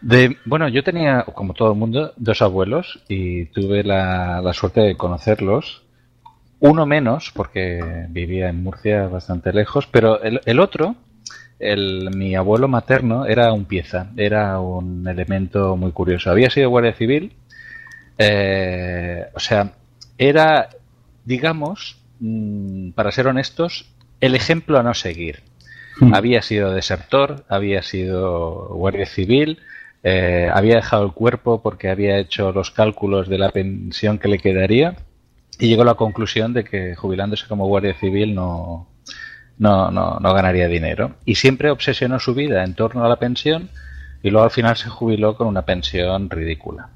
De, bueno, yo tenía, como todo el mundo, dos abuelos y tuve la, la suerte de conocerlos. Uno menos, porque vivía en Murcia bastante lejos, pero el, el otro, el, mi abuelo materno, era un pieza, era un elemento muy curioso. Había sido guardia civil, eh, o sea, era, digamos, mm, para ser honestos, el ejemplo a no seguir. Había sido desertor, había sido guardia civil, eh, había dejado el cuerpo porque había hecho los cálculos de la pensión que le quedaría y llegó a la conclusión de que jubilándose como guardia civil no, no, no, no ganaría dinero. Y siempre obsesionó su vida en torno a la pensión y luego al final se jubiló con una pensión ridícula.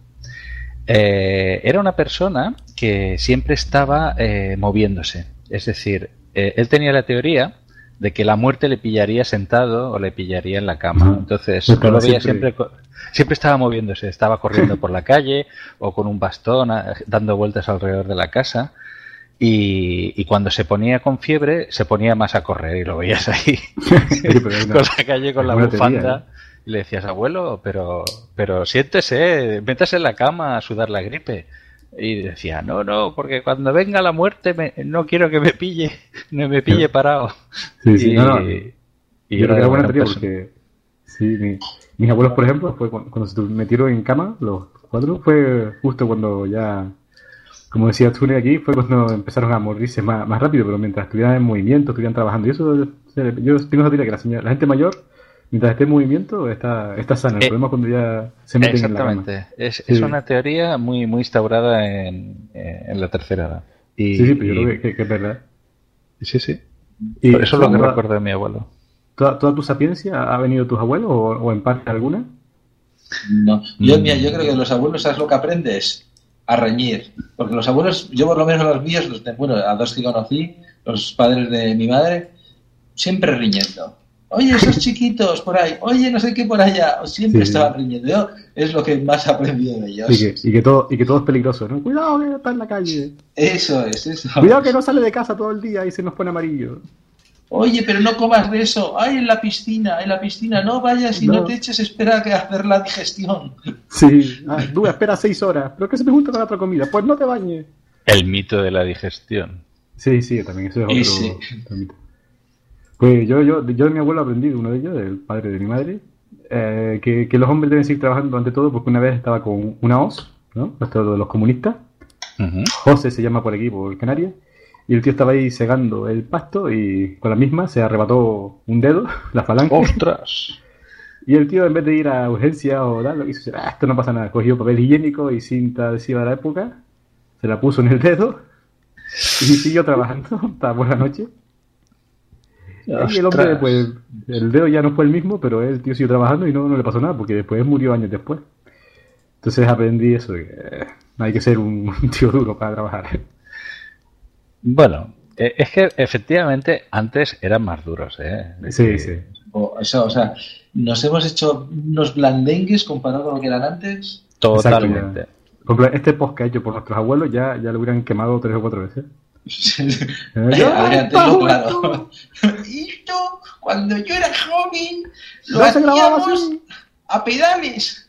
Eh, era una persona que siempre estaba eh, moviéndose. Es decir, eh, él tenía la teoría de que la muerte le pillaría sentado o le pillaría en la cama. Entonces, lo veía siempre- siempre, estaba moviéndose, estaba corriendo por la calle o con un bastón dando vueltas alrededor de la casa. Y, y cuando se ponía con fiebre, se ponía más a correr y lo veías ahí una- con la calle con la teoría, bufanda. Y le decías, abuelo, pero, pero siéntese, métase en la cama a sudar la gripe. Y decía, no, no, porque cuando venga la muerte me- no quiero que me pille, no me pille parado. Sí, sí, y, no, no. y Yo creo que era buena teoría persona- porque sí, mi- mis abuelos, por ejemplo, fue cuando, cuando se metieron en cama, los cuatro, fue justo cuando ya, como decías tú aquí, fue cuando empezaron a morirse más, más rápido, pero mientras estuvieran en movimiento, estuvieran trabajando. Y eso, yo tengo esa teoría que la, señora- la gente mayor, mientras esté en movimiento, está, está sana. El Eh, problema es cuando ya se meten en la cama. Exactamente. Es, Sí. es una teoría muy, muy instaurada en, eh, en la tercera edad. Y, Sí, sí, pero yo creo que, que- que es verdad. Sí, sí. Y Eso es lo que toda- recuerdo de mi abuelo. ¿Toda, toda tu sapiencia ha venido de tus abuelos o, o en parte alguna? No. Yo, mira, yo creo que los abuelos, ¿sabes lo que aprendes? A reñir. Porque los abuelos, yo por lo menos a los míos, los de- bueno, a dos que conocí, los padres de mi madre, siempre riñendo. Oye, esos chiquitos por ahí, oye, no sé qué por allá, siempre Sí, estaban riñendo. Yo es lo que más he aprendido de ellos. Y que, y que todo, y que todo es peligroso, ¿no? Cuidado que está en la calle. Eso es, eso. Cuidado que no sale de casa todo el día y se nos pone amarillo. Oye, pero no comas de eso. Ay, en la piscina, en la piscina. No vayas y no, No. te eches, espera a que hacer la digestión. Sí. Ah, tú espera seis horas. Pero que se me junta con la otra comida. Pues no te bañes. El mito de la digestión. Sí, sí, también eso es otro, otro mito. Pues yo, yo, yo de mi abuelo aprendí, uno de ellos, el padre de mi madre, eh, que, que los hombres deben seguir trabajando ante todo porque una vez estaba con una hoz, ¿no? Esto de los comunistas. José se llama por aquí, por Canarias. Y el tío estaba ahí segando el pasto y con la misma se arrebató un dedo, la falange. ¡Ostras! Y el tío, en vez de ir a urgencia o tal, lo que hizo, ah, esto no pasa nada. Cogió papel higiénico y cinta adhesiva de la época, se la puso en el dedo y siguió trabajando hasta por la noche. Y el hombre, pues, el dedo ya no fue el mismo, pero el tío siguió trabajando y no, no le pasó nada, porque después murió años después. Entonces aprendí eso, de que eh, no hay que ser un, un tío duro para trabajar. Bueno, eh, es que efectivamente antes eran más duros, ¿eh? Sí, sí. O, eso, o sea, nos hemos hecho unos blandengues comparado con lo que eran antes. Totalmente. Exacto, ya. Por ejemplo, este podcast hecho por nuestros abuelos ya, ya lo hubieran quemado tres o cuatro veces. Claro. Esto, cuando yo era joven, lo hacíamos a pedales.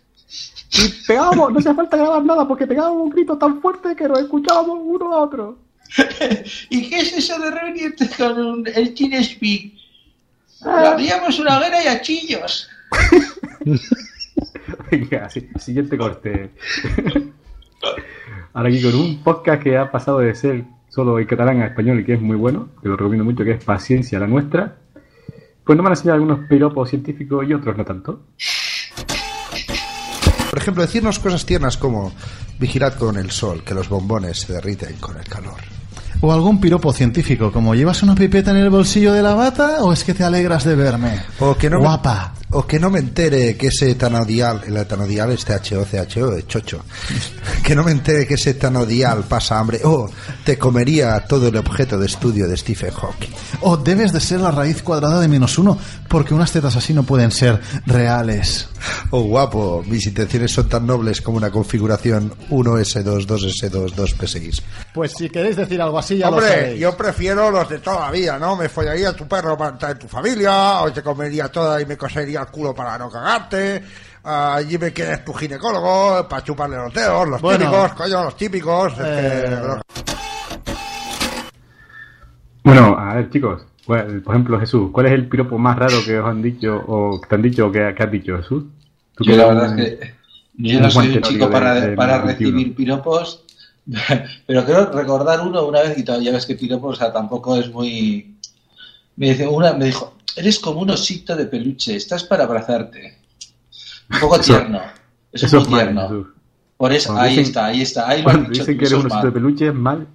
Y pegábamos, no hace falta grabar nada porque pegábamos un grito tan fuerte que nos escuchábamos uno a otro. ¿Y qué es eso de reunirte con un- el TeamSpeak? Ah. Lo haríamos una hoguera y a chillos. Venga, siguiente corte. Ahora aquí con un podcast que ha pasado de ser solo en catalán a español y que es muy bueno, que lo recomiendo mucho, que es Paciencia la Nuestra. Pues nos van a enseñar algunos piropos científicos y otros no tanto. Por ejemplo, decirnos cosas tiernas como vigilad con el sol, que los bombones se derriten con el calor. O algún piropo científico, como ¿llevas una pipeta en el bolsillo de la bata o es que te alegras de verme? O que no me- Guapa. O que no me entere que ese etanodial, el etanodial es THO, CHO, de chocho. Que no me entere que ese etanodial pasa hambre. O te comería todo el objeto de estudio de Stephen Hawking. O debes de ser la raíz cuadrada de menos uno, porque unas tetas así no pueden ser reales. Oh, guapo, mis intenciones son tan nobles como una configuración 1S2, 2S2, 2P6. Pues si queréis decir algo así, ya lo Hombre, sabéis. yo prefiero los de toda la vida, ¿no? Me follaría tu perro para entrar en tu familia, o te comería toda y me cosería el culo para no cagarte. Allí me quieres tu ginecólogo para chuparle los dedos, los Bueno. típicos, coño, los típicos. es Eh, que Bueno, a ver, chicos. cuál- Por ejemplo, Jesús, ¿cuál es el piropo más raro que os han dicho o que te han dicho o que, que has dicho, Jesús? Tú Yo que la verdad es que yo no soy un chico para, de- para 21. recibir piropos, pero creo recordar uno una vez, y todavía ves que piropos, o sea, tampoco es muy... Me dice, una me dijo, eres como un osito de peluche, estás para abrazarte. Un poco tierno, es eso muy es mal, tierno. Por eso, Cuando ahí dicen- está, ahí está, ahí Cuando dicho dicen que eres un osito de peluche es mal.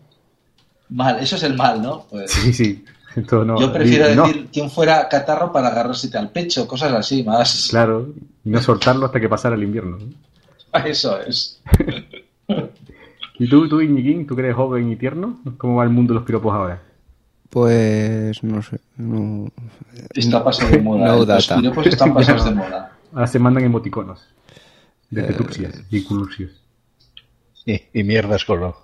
Mal, eso es el mal, ¿no? Pues, Sí, sí. No, yo prefiero di- no. decir quién fuera catarro para agarrársete al pecho, cosas así, más. Claro, y no soltarlo hasta que pasara el invierno. ¿no? Eso es. ¿Y tú, tú, Iñiguín, tú que eres joven y tierno? ¿Cómo va el mundo de los piropos ahora? Pues no sé, no. Está pasado de moda, No ¿eh? Los piropos están pasados de moda. Ahora se mandan emoticonos. De Eh, petupsias y culursios. Y, y mierdas con los.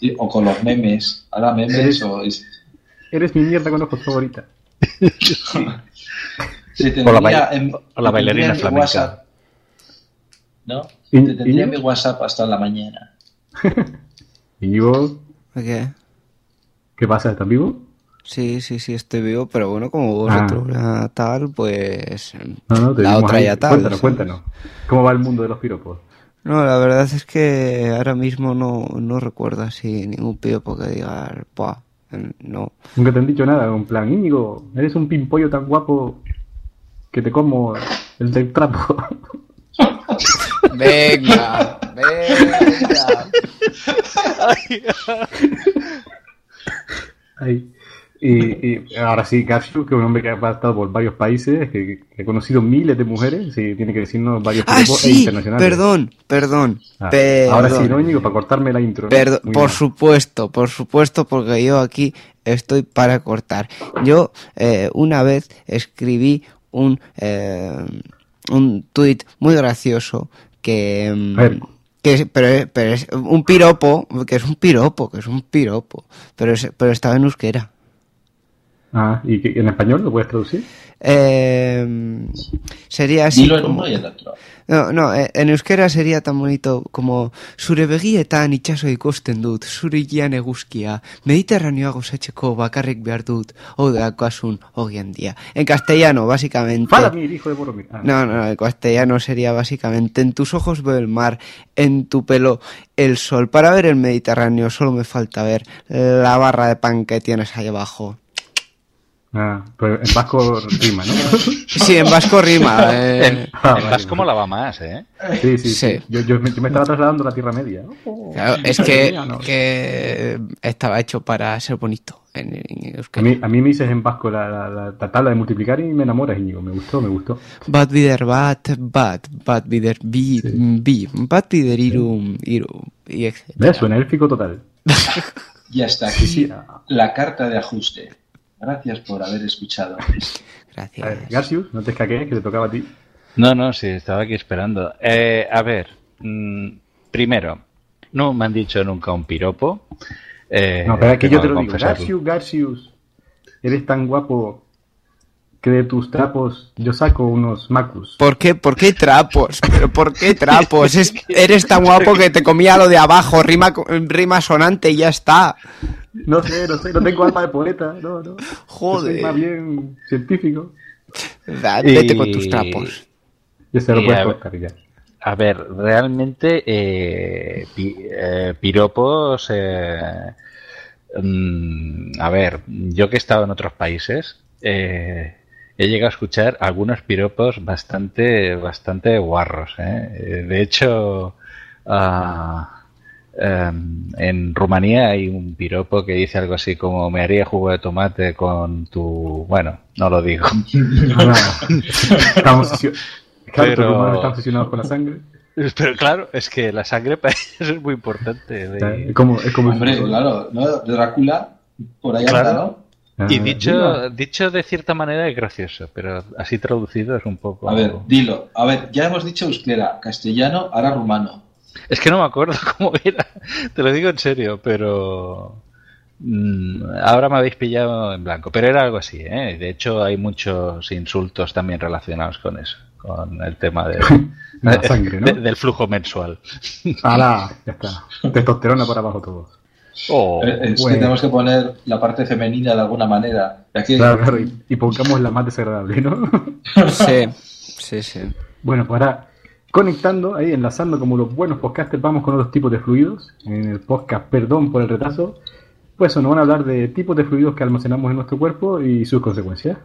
Sí, O con los memes. Ahora memes Eres- o... es- Eres mi mierda con ojos favorita. Se O la bail- en- o la bailarina flamenca. WhatsApp, ¿No? ¿Y- Te tendría en mi WhatsApp hasta la mañana. Íñigo, ¿Qué? ¿qué pasa? ¿Estás vivo? Sí, sí, sí, estoy vivo, pero bueno, como vosotros ah, tal, pues No, no, te la otra ahí. ya tal. Cuéntanos, ¿sabes? cuéntanos. ¿Cómo va el mundo de los piropos? No, la verdad es que ahora mismo no, no recuerdo así ningún piropo que diga, "Buah, em, no. Nunca te han dicho nada, en plan, Íñigo, eres un pimpollo tan guapo que te como el del trapo. Venga, venga. Ay. Y, y ahora sí, Garciu, que es un hombre que ha pasado por varios países, que, que ha conocido miles de mujeres, y tiene que decirnos varios Ah, piropos e sí, internacionales. perdón, perdón, Ah, perdón. Ahora sí, ¿no, Íñigo? Para cortarme la intro. Perdón, por bien. supuesto, por supuesto, porque yo aquí estoy para cortar. Yo eh, una vez escribí un eh, un tuit muy gracioso que mm, que pero, es- pero es un piropo, que es un piropo, que es un piropo, pero es- pero estaba en euskera. Ah, ¿y en español lo puedes traducir? Eh, sería así Dilo en como-. No, no, eh, en euskera sería tan bonito como Zure begietan itxaso ikusten dut, zure igian eguzkia, mediterraneoago setzeko bakarrik behar dut, hau hoy en día. En castellano, básicamente... Fala, mi hijo de Boromir. Ah, No, no, en castellano sería básicamente en tus ojos veo el mar, en tu pelo el sol. Para ver el Mediterráneo solo me falta ver la barra de pan que tienes ahí abajo. Ah, pero en vasco rima, ¿no? Sí, en vasco rima. eh. En, Ah, en vasco molaba más, ¿eh? Sí, sí, sí. Sí. Yo, yo me, yo me estaba trasladando a la Tierra Media. Claro, es que, Ya no. que estaba hecho para ser bonito en, en A mí, a mí me dices en vasco la, la, la- la tabla de multiplicar y me enamoras, Íñigo. Me gustó, me gustó. Bat bider bat, bat, bat bider bi, bi, bat bider iru, iru, y. Suena élfico total. Y hasta aquí la carta de ajuste. Gracias por haber escuchado. A Gracias. ver, Garcius, no te escaquees, que te tocaba a ti. No, no, sí, estaba aquí esperando. Eh, a ver, mm, primero, no me han dicho nunca un piropo. Eh, No, pero es que yo te lo digo. Garcius, Garcius, eres tan guapo que de tus trapos yo saco unos macus. ¿Por qué, ¿Por qué trapos? ¿Pero por qué trapos? Es- eres tan guapo que te comía lo de abajo, rima, rima sonante y ya está. No sé, no sé, no tengo alma de poeta, no, no. Joder. Yo soy más bien científico. Da- Vete con tus trapos. Ya se lo Y puedes a- cortar ya. A ver, realmente eh, pi- eh, piropos, eh, mm, a ver, yo que he estado en otros países, eh, he llegado a escuchar algunos piropos bastante, bastante guarros. De hecho, ah, eh, en Rumanía hay un piropo que dice algo así como me haría jugo de tomate con tu... Bueno, no lo digo. Claro, Pero- están obsesionados con la sangre. Pero claro, es que la sangre para ellos es muy importante. de- Es como, es como Hombre, claro, ¿no? Drácula, por ahí Claro. anda, ¿no? Y Ah, dicho, dicho de cierta manera es gracioso, pero así traducido es un poco... A ver, dilo. A ver, ya hemos dicho euskera, castellano, ahora rumano. Es que no me acuerdo cómo era, te lo digo en serio, pero mm, ahora me habéis pillado en blanco. Pero era algo así, ¿eh? De hecho hay muchos insultos también relacionados con eso, con el tema de, La sangre, ¿no? de- del flujo mensual. ¡Hala! Ya está. Testosterona para abajo todos. Oh, Eh, es que bueno. tenemos que poner la parte femenina de alguna manera. Aquí- Claro, claro, y, y pongamos la más desagradable, ¿no? Sí, sí, sí. Bueno, pues ahora, conectando, ahí enlazando como los buenos podcasters, vamos con otros tipos de fluidos. En el podcast Perdón por el retraso, pues nos van a hablar de tipos de fluidos que almacenamos en nuestro cuerpo y sus consecuencias.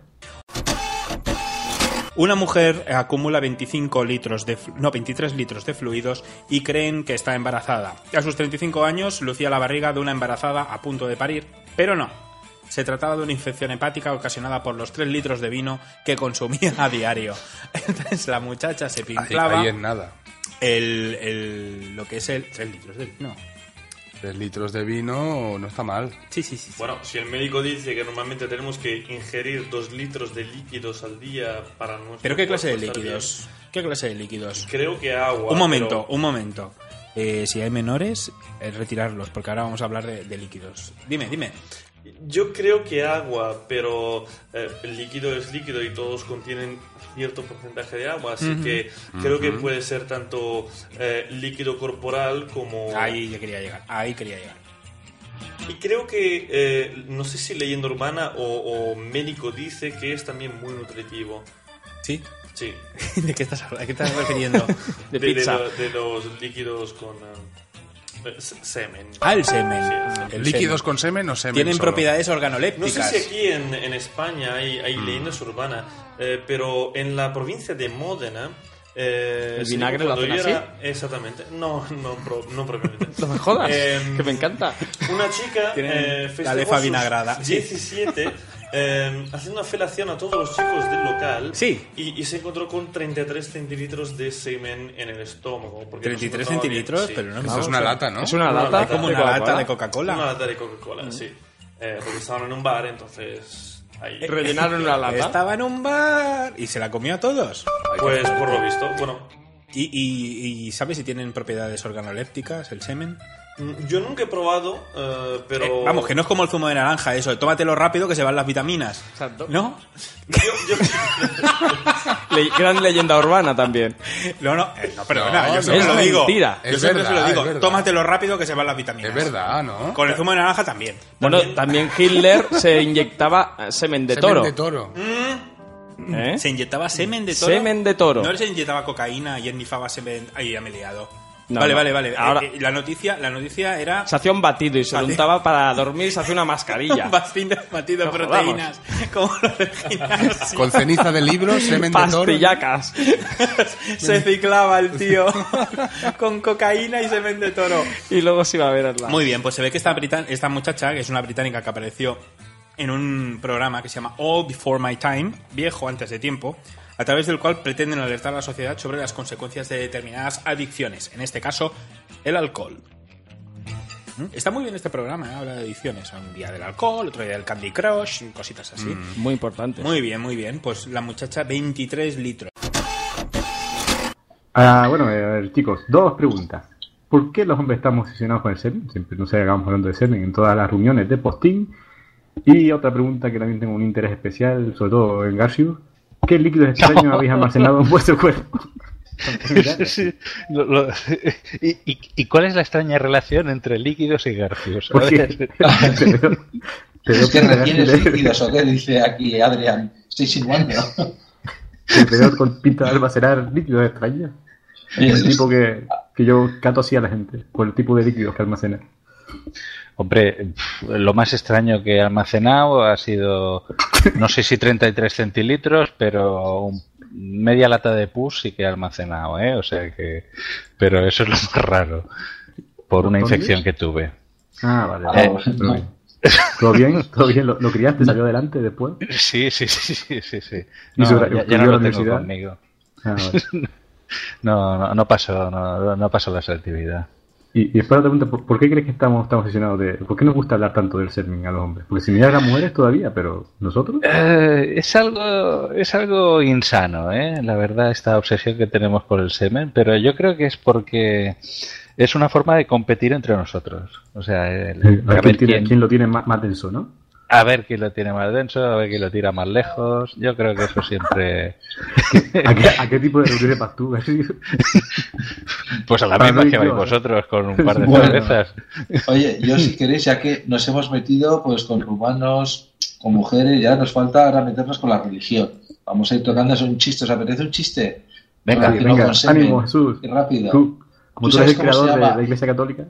Una mujer acumula 25 litros de, no, 23 litros de fluidos y creen que está embarazada. A sus 35 años lucía la barriga de una embarazada a punto de parir, pero no. Se trataba de una infección hepática ocasionada por los 3 litros de vino que consumía a diario. Entonces la muchacha se pinclaba ahí es nada. el, el- lo que es el 3 litros de vino. Tres litros de vino no está mal. Sí, sí, sí. Bueno, si el médico dice que normalmente tenemos que ingerir dos litros de líquidos al día para nuestro ¿Pero qué clase de líquidos? ¿Qué clase de líquidos? Creo que agua, Un momento, pero- un momento. Eh, si hay menores, eh, retirarlos, porque ahora vamos a hablar de, de líquidos. Dime, dime. Yo creo que agua, pero eh, el líquido es líquido y todos contienen cierto porcentaje de agua, así que creo que puede ser tanto eh, líquido corporal como... Ahí ya quería llegar, ahí quería llegar. Y creo que, eh, no sé si leyenda urbana o, o médico dice que es también muy nutritivo. ¿Sí? Sí. ¿De qué estás, hablando? ¿A qué estás refiriendo? De pizza. lo- de los líquidos con eh, semen. Ah, el semen. Sí, El ¿Líquidos semen. con semen o semen Tienen solo? propiedades No organolépticas. sé si aquí en, en España hay, hay Mm. leyendas urbanas, eh, pero en la provincia de Módena... eh, ¿El vinagre lo hacen era- Exactamente. No, no, pro- no propiamente. No me jodas, Em, que me encanta. Una chica Tienen eh, la festejó lefa vinagrada, sí. 17 eh, haciendo una felación a todos los chicos del local Sí. y, y se encontró con 33 centilitros de semen en el estómago. porque no se 33 encontraba bien, centilitros, sí. pero no Eso es una lata, ¿no? Es una lata como de una lata Coca-Cola. de Coca-Cola. Una lata de Coca-Cola, sí. Eh, porque estaban en un bar, entonces... Ahí. Rellenaron una lata. Estaba en un bar y se la comió a todos. Pues por lo visto, bueno, ¿Y, y, y sabes si tienen propiedades organolépticas el semen? Mm, yo nunca he probado, eh, pero... Eh, vamos, que no es como el zumo de naranja, eso, de tómatelo rápido que se van las vitaminas. Exacto. ¿No? Le- gran leyenda urbana también. No, no, eh, no, perdona, No, yo siempre lo es digo. mentira. Yo Es siempre se verdad, lo es digo, verdad. tómatelo rápido que se van las vitaminas. Es verdad, ¿no? Con el zumo de naranja también. Bueno, también Hitler se inyectaba semen de Semen toro. de toro. ¿Eh? Se inyectaba semen de toro. Semen de toro. No se inyectaba cocaína y ennifaba semen. Ahí ya me he liado. No, vale, no. vale, vale. Ahora- Eh, eh, la noticia, la noticia era Se hacía un batido y se lo Batido. untaba para dormir, se hacía una mascarilla. batido, batido de proteínas. Como lo gimnasio. Con ceniza de libro, semen de toro. Pastillacas. Se ciclaba el tío con cocaína y semen de toro. Y luego se iba a ver la... Muy bien, pues se ve que esta, britan- esta muchacha, que es una británica que apareció en un programa que se llama All Before My Time, viejo antes de tiempo, a través del cual pretenden alertar a la sociedad sobre las consecuencias de determinadas adicciones, en este caso, el alcohol. ¿Mm? Está muy bien este programa, ¿eh? habla de adicciones. Un día del alcohol, otro día del Candy Crush, cositas así. Mm, muy importante. Muy bien, muy bien. Pues la muchacha, 23 litros. Ah, bueno, eh, a ver, chicos, dos preguntas. ¿Por qué los hombres estamos obsesionados con el semen? Siempre no sé, hagamos hablando de semen en todas las reuniones de postín. Y otra pregunta que también tengo un interés especial, sobre todo en Garcius. ¿Qué líquidos extraños habéis almacenado en vuestro cuerpo? Sí, lo- lo- ¿Y, y, y cuál es la extraña relación entre líquidos y garcios? A Porque ver. te veo- te veo Es que retienes líquidos, ¿o qué? Dice aquí Adrián. Estoy insinuando. te veo con pinta de almacenar líquidos extraños. Sí, el tipo que, que yo cato así a la gente, por el tipo de líquidos que almacena. Hombre, lo más extraño que he almacenado ha sido, no sé si 33 centilitros, pero un- media lata de pus sí que he almacenado, ¿eh? O sea que, pero eso es lo más raro. por una ¿Por infección que tuve. Ah, vale. Eh. Todo bien. ¿Todo bien? ¿Lo, lo criaste? ¿Salió adelante después? Sí, sí, sí, sí, sí, sí. ¿Y No, ya, no lo tengo conmigo. Ah, vale. No, no, no pasó, no, no pasó la selectividad. Y, y después la pregunta, ¿por, por qué crees que estamos tan obsesionados de... ¿Por qué nos gusta hablar tanto del semen a los hombres? Porque si miras a las mujeres todavía, pero nosotros... Eh, es algo es algo insano, ¿eh? la verdad, esta obsesión que tenemos por el semen, pero yo creo que es porque es una forma de competir entre nosotros. O sea, el- Eh, a ver a, quién, ver tiene- quién, quién lo tiene más, más denso, ¿no? A ver quién lo tiene más denso, a ver quién lo tira más lejos. Yo creo que eso siempre... ¿A qué, a qué tipo de reuniones vas tú? Pues a la Para misma que vais ¿eh? vosotros con un par de Bueno. cervezas. Oye, yo si queréis, ya que nos hemos metido pues con rumanos, con mujeres, ya nos falta ahora meternos con la religión. Vamos a ir tocando eso un chiste. ¿Os apetece un chiste? Venga, Relacionado venga, ánimo, Jesús. Y rápido. Tú, como ¿Tú tú, eres el creador de llama? la Iglesia Católica,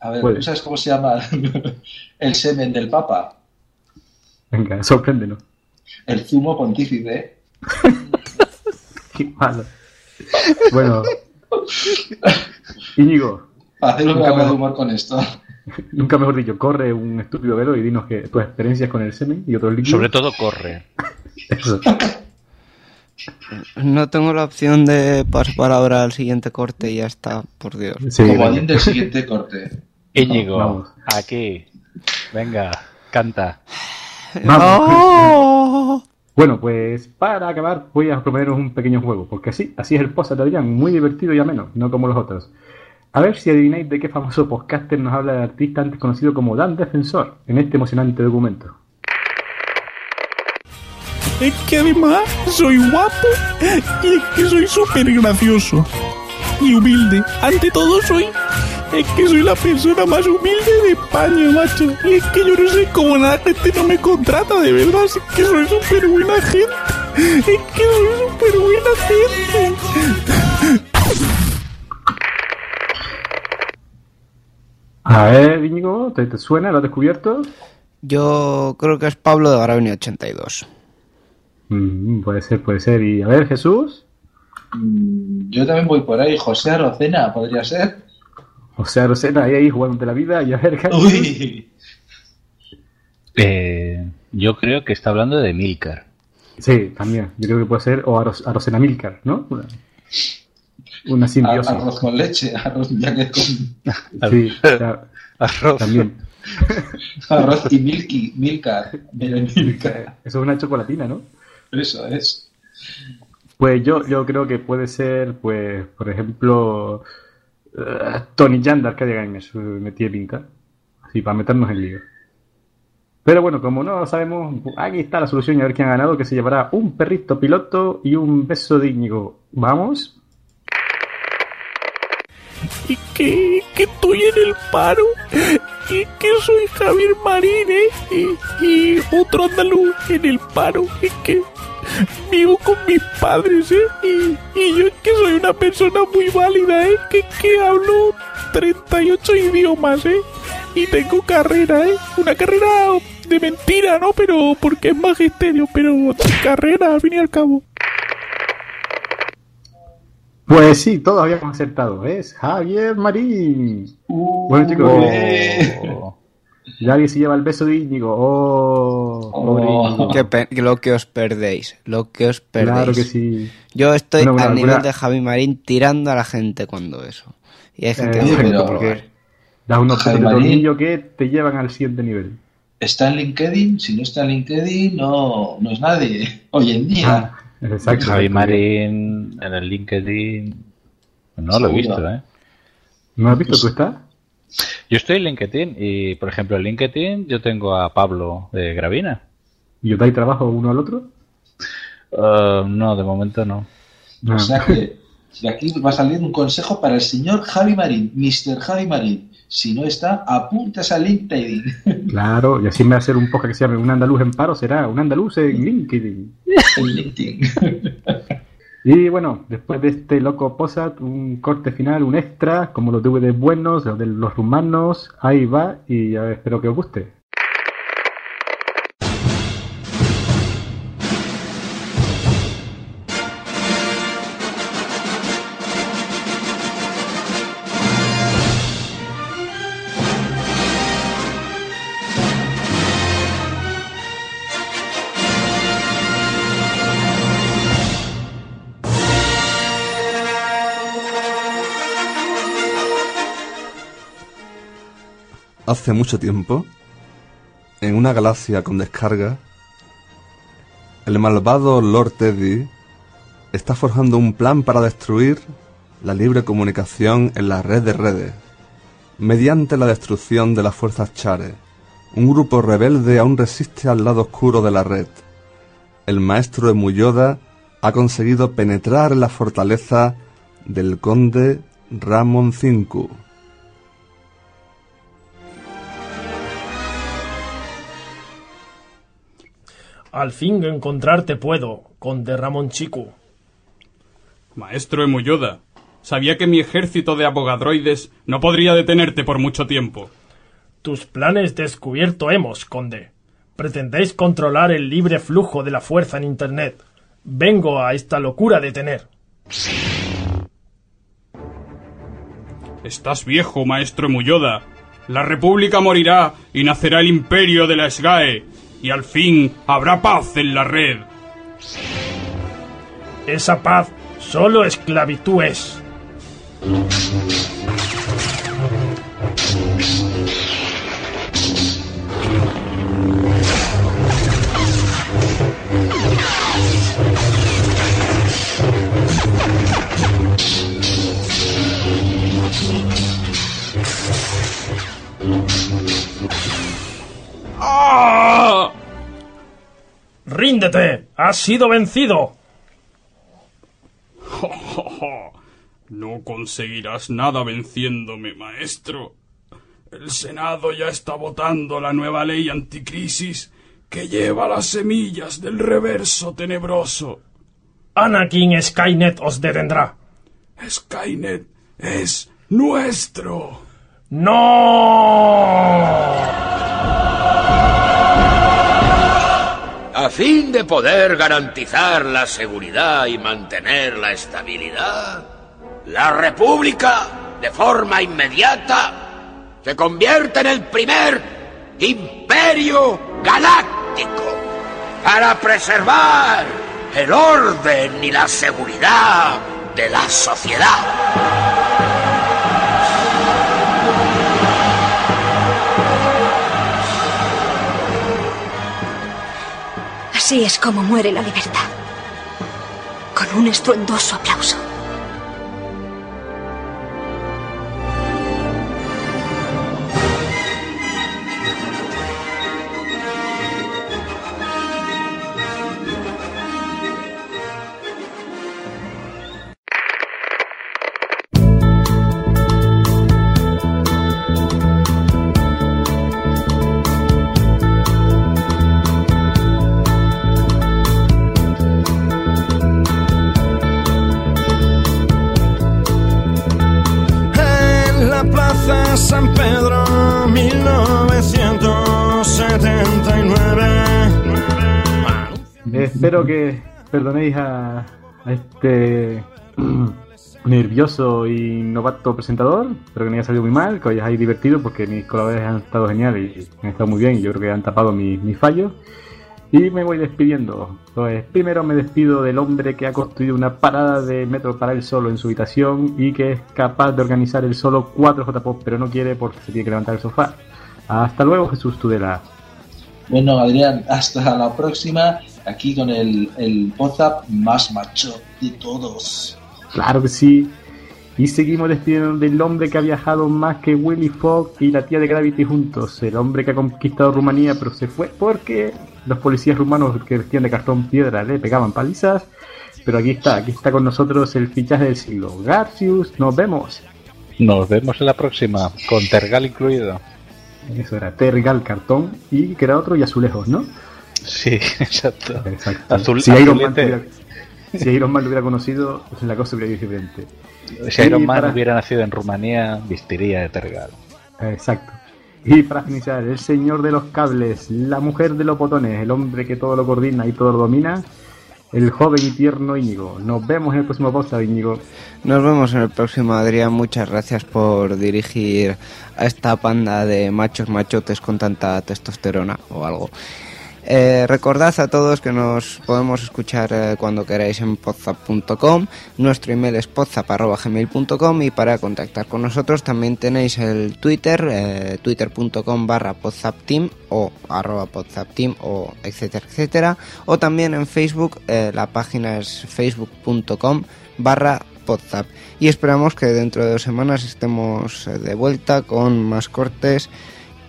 A ver. ¿tú sabes cómo se llama el semen del Papa? Venga, sorpréndenos. El zumo pontífice. Qué malo. Bueno, Íñigo, Hacer un de mejor- humor con esto. nunca mejor dicho, corre un estúpido velo y dinos que tus experiencias con el semen y otros líquidos. Sobre todo corre. Eso. No tengo la opción de pasar ahora al siguiente corte y ya está, por Dios. Como alguien del siguiente corte. Íñigo, Vamos. aquí. Venga, canta. Vamos. Bueno, pues para acabar voy a proponeros un pequeño juego, porque así, así es el post de Adrián, muy divertido y ameno, no como los otros. A ver si adivináis de qué famoso podcaster nos habla el artista antes conocido como Dan Defensor en este emocionante documento. Es que además soy guapo y es que soy súper gracioso y humilde. Ante todo soy... Es que soy la persona más humilde de España, macho. Y es que yo no sé cómo la gente no me contrata, de verdad. Es que soy súper buena gente. Es que soy súper buena gente. A ver, Íñigo, ¿te, te suena? ¿Lo has descubierto? Yo creo que es Pablo de Garavini 82. Mm, puede ser, puede ser. Y a ver, Jesús. Mm, Yo también voy por ahí. José Arocena, podría ser. O sea, Rosena, ahí, ahí jugándote la vida y a ver, ¿qué Uy. Eh, yo creo que está hablando de Milcar. Sí, también. Yo creo que puede ser o Aros- Arosena Milcar, ¿no? Una, una simbiosis. Arroz con leche, arroz ya que con Sí, Arroz. también. arroz y milky, milcar. Milcar. Eso es una chocolatina, ¿no? Eso es. Pues yo, yo creo que puede ser, pues, por ejemplo, Tony Yandar que diga en eso, me tiene pinta. Así, para meternos en lío. Pero bueno, como no sabemos, aquí está la solución y a ver quién ha ganado, que se llevará un perrito piloto y un beso de. ¿Vamos? Y que, que estoy en el paro. Y que soy Javier Marín, ¿eh? Y, y otro andaluz en el paro. Y que vivo con mis padres, ¿eh? Y, y yo es que soy una persona muy válida, ¿eh? Que, que hablo 38 idiomas, ¿eh? Y tengo carrera, ¿eh? Una carrera de mentira, ¿no? Pero porque es magisterio, pero carrera al fin y al cabo. Pues sí, todos habíamos acertado. Es Javier Marín. bueno, chicos, Oh. Alguien se lleva el beso de Íñigo. Oh, pobre Íñigo. Qué pe- lo que os perdéis, lo que os perdéis. Claro que sí. Yo estoy Bueno, bueno, al nivel alguna- de Javi Marín tirando a la gente cuando eso. Y hay gente Eh, que no comprobar. Das unos de tornillo que te llevan al siguiente nivel. ¿Está en LinkedIn? Si no está en LinkedIn, no, no es nadie. Hoy en día. Exacto. Javi Marín en el LinkedIn. No lo he visto, ¿eh? ¿No has visto tú estás? Yo estoy en LinkedIn y, por ejemplo, en LinkedIn yo tengo a Pablo de Gravina. ¿Y os dais trabajo uno al otro? Eh, no, de momento no. O sea que de aquí va a salir un consejo para el señor Javi Marín, Mr. Javi Marín. Si no está, apuntas a LinkedIn. Claro, y así me va a hacer un podcast que se llame Un andaluz en paro, será Un andaluz en LinkedIn. En LinkedIn. Y bueno, después de este loco posat, un corte final, un extra, como los DVDs buenos, los de los rumanos, ahí va, y ya espero que os guste. Hace mucho tiempo, en una galaxia con descarga, el malvado Lord Teddy está forjando un plan para destruir la libre comunicación en la red de redes, mediante la destrucción de las fuerzas Chare. Un grupo rebelde aún resiste al lado oscuro de la red. El maestro de Muyoda ha conseguido penetrar en la fortaleza del conde Ramon Cinku. Al fin encontrarte puedo, conde Ramón Chiku. Maestro Emuyoda, sabía que mi ejército de abogadroides no podría detenerte por mucho tiempo. Tus planes descubierto hemos, conde. Pretendéis controlar el libre flujo de la fuerza en Internet. Vengo a esta locura a detener. Estás viejo, maestro Emuyoda. La república morirá y nacerá el imperio de la SGAE. Y al fin habrá paz en la red. Esa paz solo esclavitud es. ¡Ríndete! ¡Has sido vencido! No conseguirás nada venciéndome, maestro. El Senado ya está votando la nueva ley anticrisis que lleva las semillas del reverso tenebroso. Anakin Skynet os detendrá. Skynet es nuestro. ¡No! A fin de poder garantizar la seguridad y mantener la estabilidad, la República, de forma inmediata, se convierte en el primer imperio galáctico para preservar el orden y la seguridad de la sociedad. Así es como muere la libertad. Con un estruendoso aplauso. Espero que perdonéis a, este nervioso y novato presentador. Espero que no haya salido muy mal, que os hayáis divertido porque mis colaboradores han estado geniales y han estado muy bien y yo creo que han tapado mis, fallos. Y me voy despidiendo. Pues primero me despido del hombre que ha construido una parada de metro para él solo en su habitación y que es capaz de organizar él solo cuatro J-Pop, pero no quiere porque se tiene que levantar el sofá. Hasta luego, Jesús Tudela. Bueno, Adrián, hasta la próxima. Aquí con el, el WhatsApp más macho de todos. Claro que sí. Y seguimos despidiendo del hombre que ha viajado más que Willy Fogg y la tía de Gravity juntos. El hombre que ha conquistado Rumanía, pero se fue porque los policías rumanos que vestían de cartón piedra le pegaban palizas. Pero aquí está, aquí está con nosotros el fichaje del siglo. Garcius, nos vemos. Nos vemos en la próxima, con Tergal incluido. Eso era Tergal, cartón y que era otro y azulejos, ¿no? Sí, exacto. Exacto. Azul, si, Iron Man hubiera, si Iron Man lo hubiera conocido, pues la cosa hubiera sido diferente. Si Iron Y Man para- hubiera nacido en Rumanía, vistiría de Tergal. Exacto. Y para finalizar, el señor de los cables, la mujer de los botones, el hombre que todo lo coordina y todo lo domina, el joven y tierno Íñigo. Nos vemos en el próximo podcast, Íñigo. Nos vemos en el próximo, Adrián. Muchas gracias por dirigir a esta panda de machos machotes con tanta testosterona o algo. Eh, recordad a todos que nos podemos escuchar eh, cuando queráis en podzap.com. Nuestro email es podzap.gmail.com y para contactar con nosotros también tenéis el Twitter, eh, twitter.com barra podzapteam o arroba podzapteam o etcétera, etcétera. O también en Facebook, eh, la página es facebook.com barra podzap. Y esperamos que dentro de dos semanas estemos de vuelta con más cortes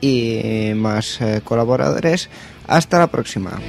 y más colaboradores. Hasta la próxima.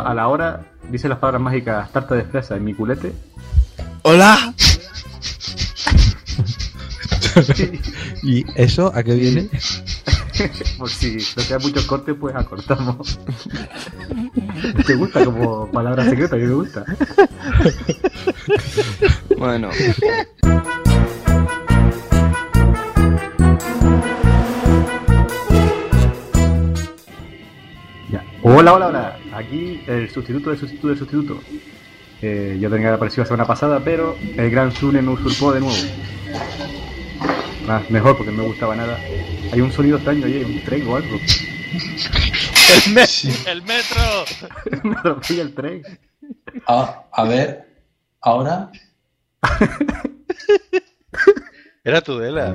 A la hora dices las palabras mágicas tarta de fresa en mi culete. ¡Hola! ¿Y eso a qué viene? Por si no quedan muchos cortes, pues acortamos. ¿Te gusta como palabra secreta? Mí me gusta. Bueno. Ya. Hola, hola, hola. Aquí el sustituto del sustituto del sustituto. Eh, yo tenía que haber aparecido la semana pasada, pero el gran Sune me usurpó de nuevo. Ah, mejor porque no me gustaba nada. Hay un sonido extraño ahí, un tren o algo. ¡El, me- el metro! me atropella el tren. Ah, a ver, ahora. Era Tudela.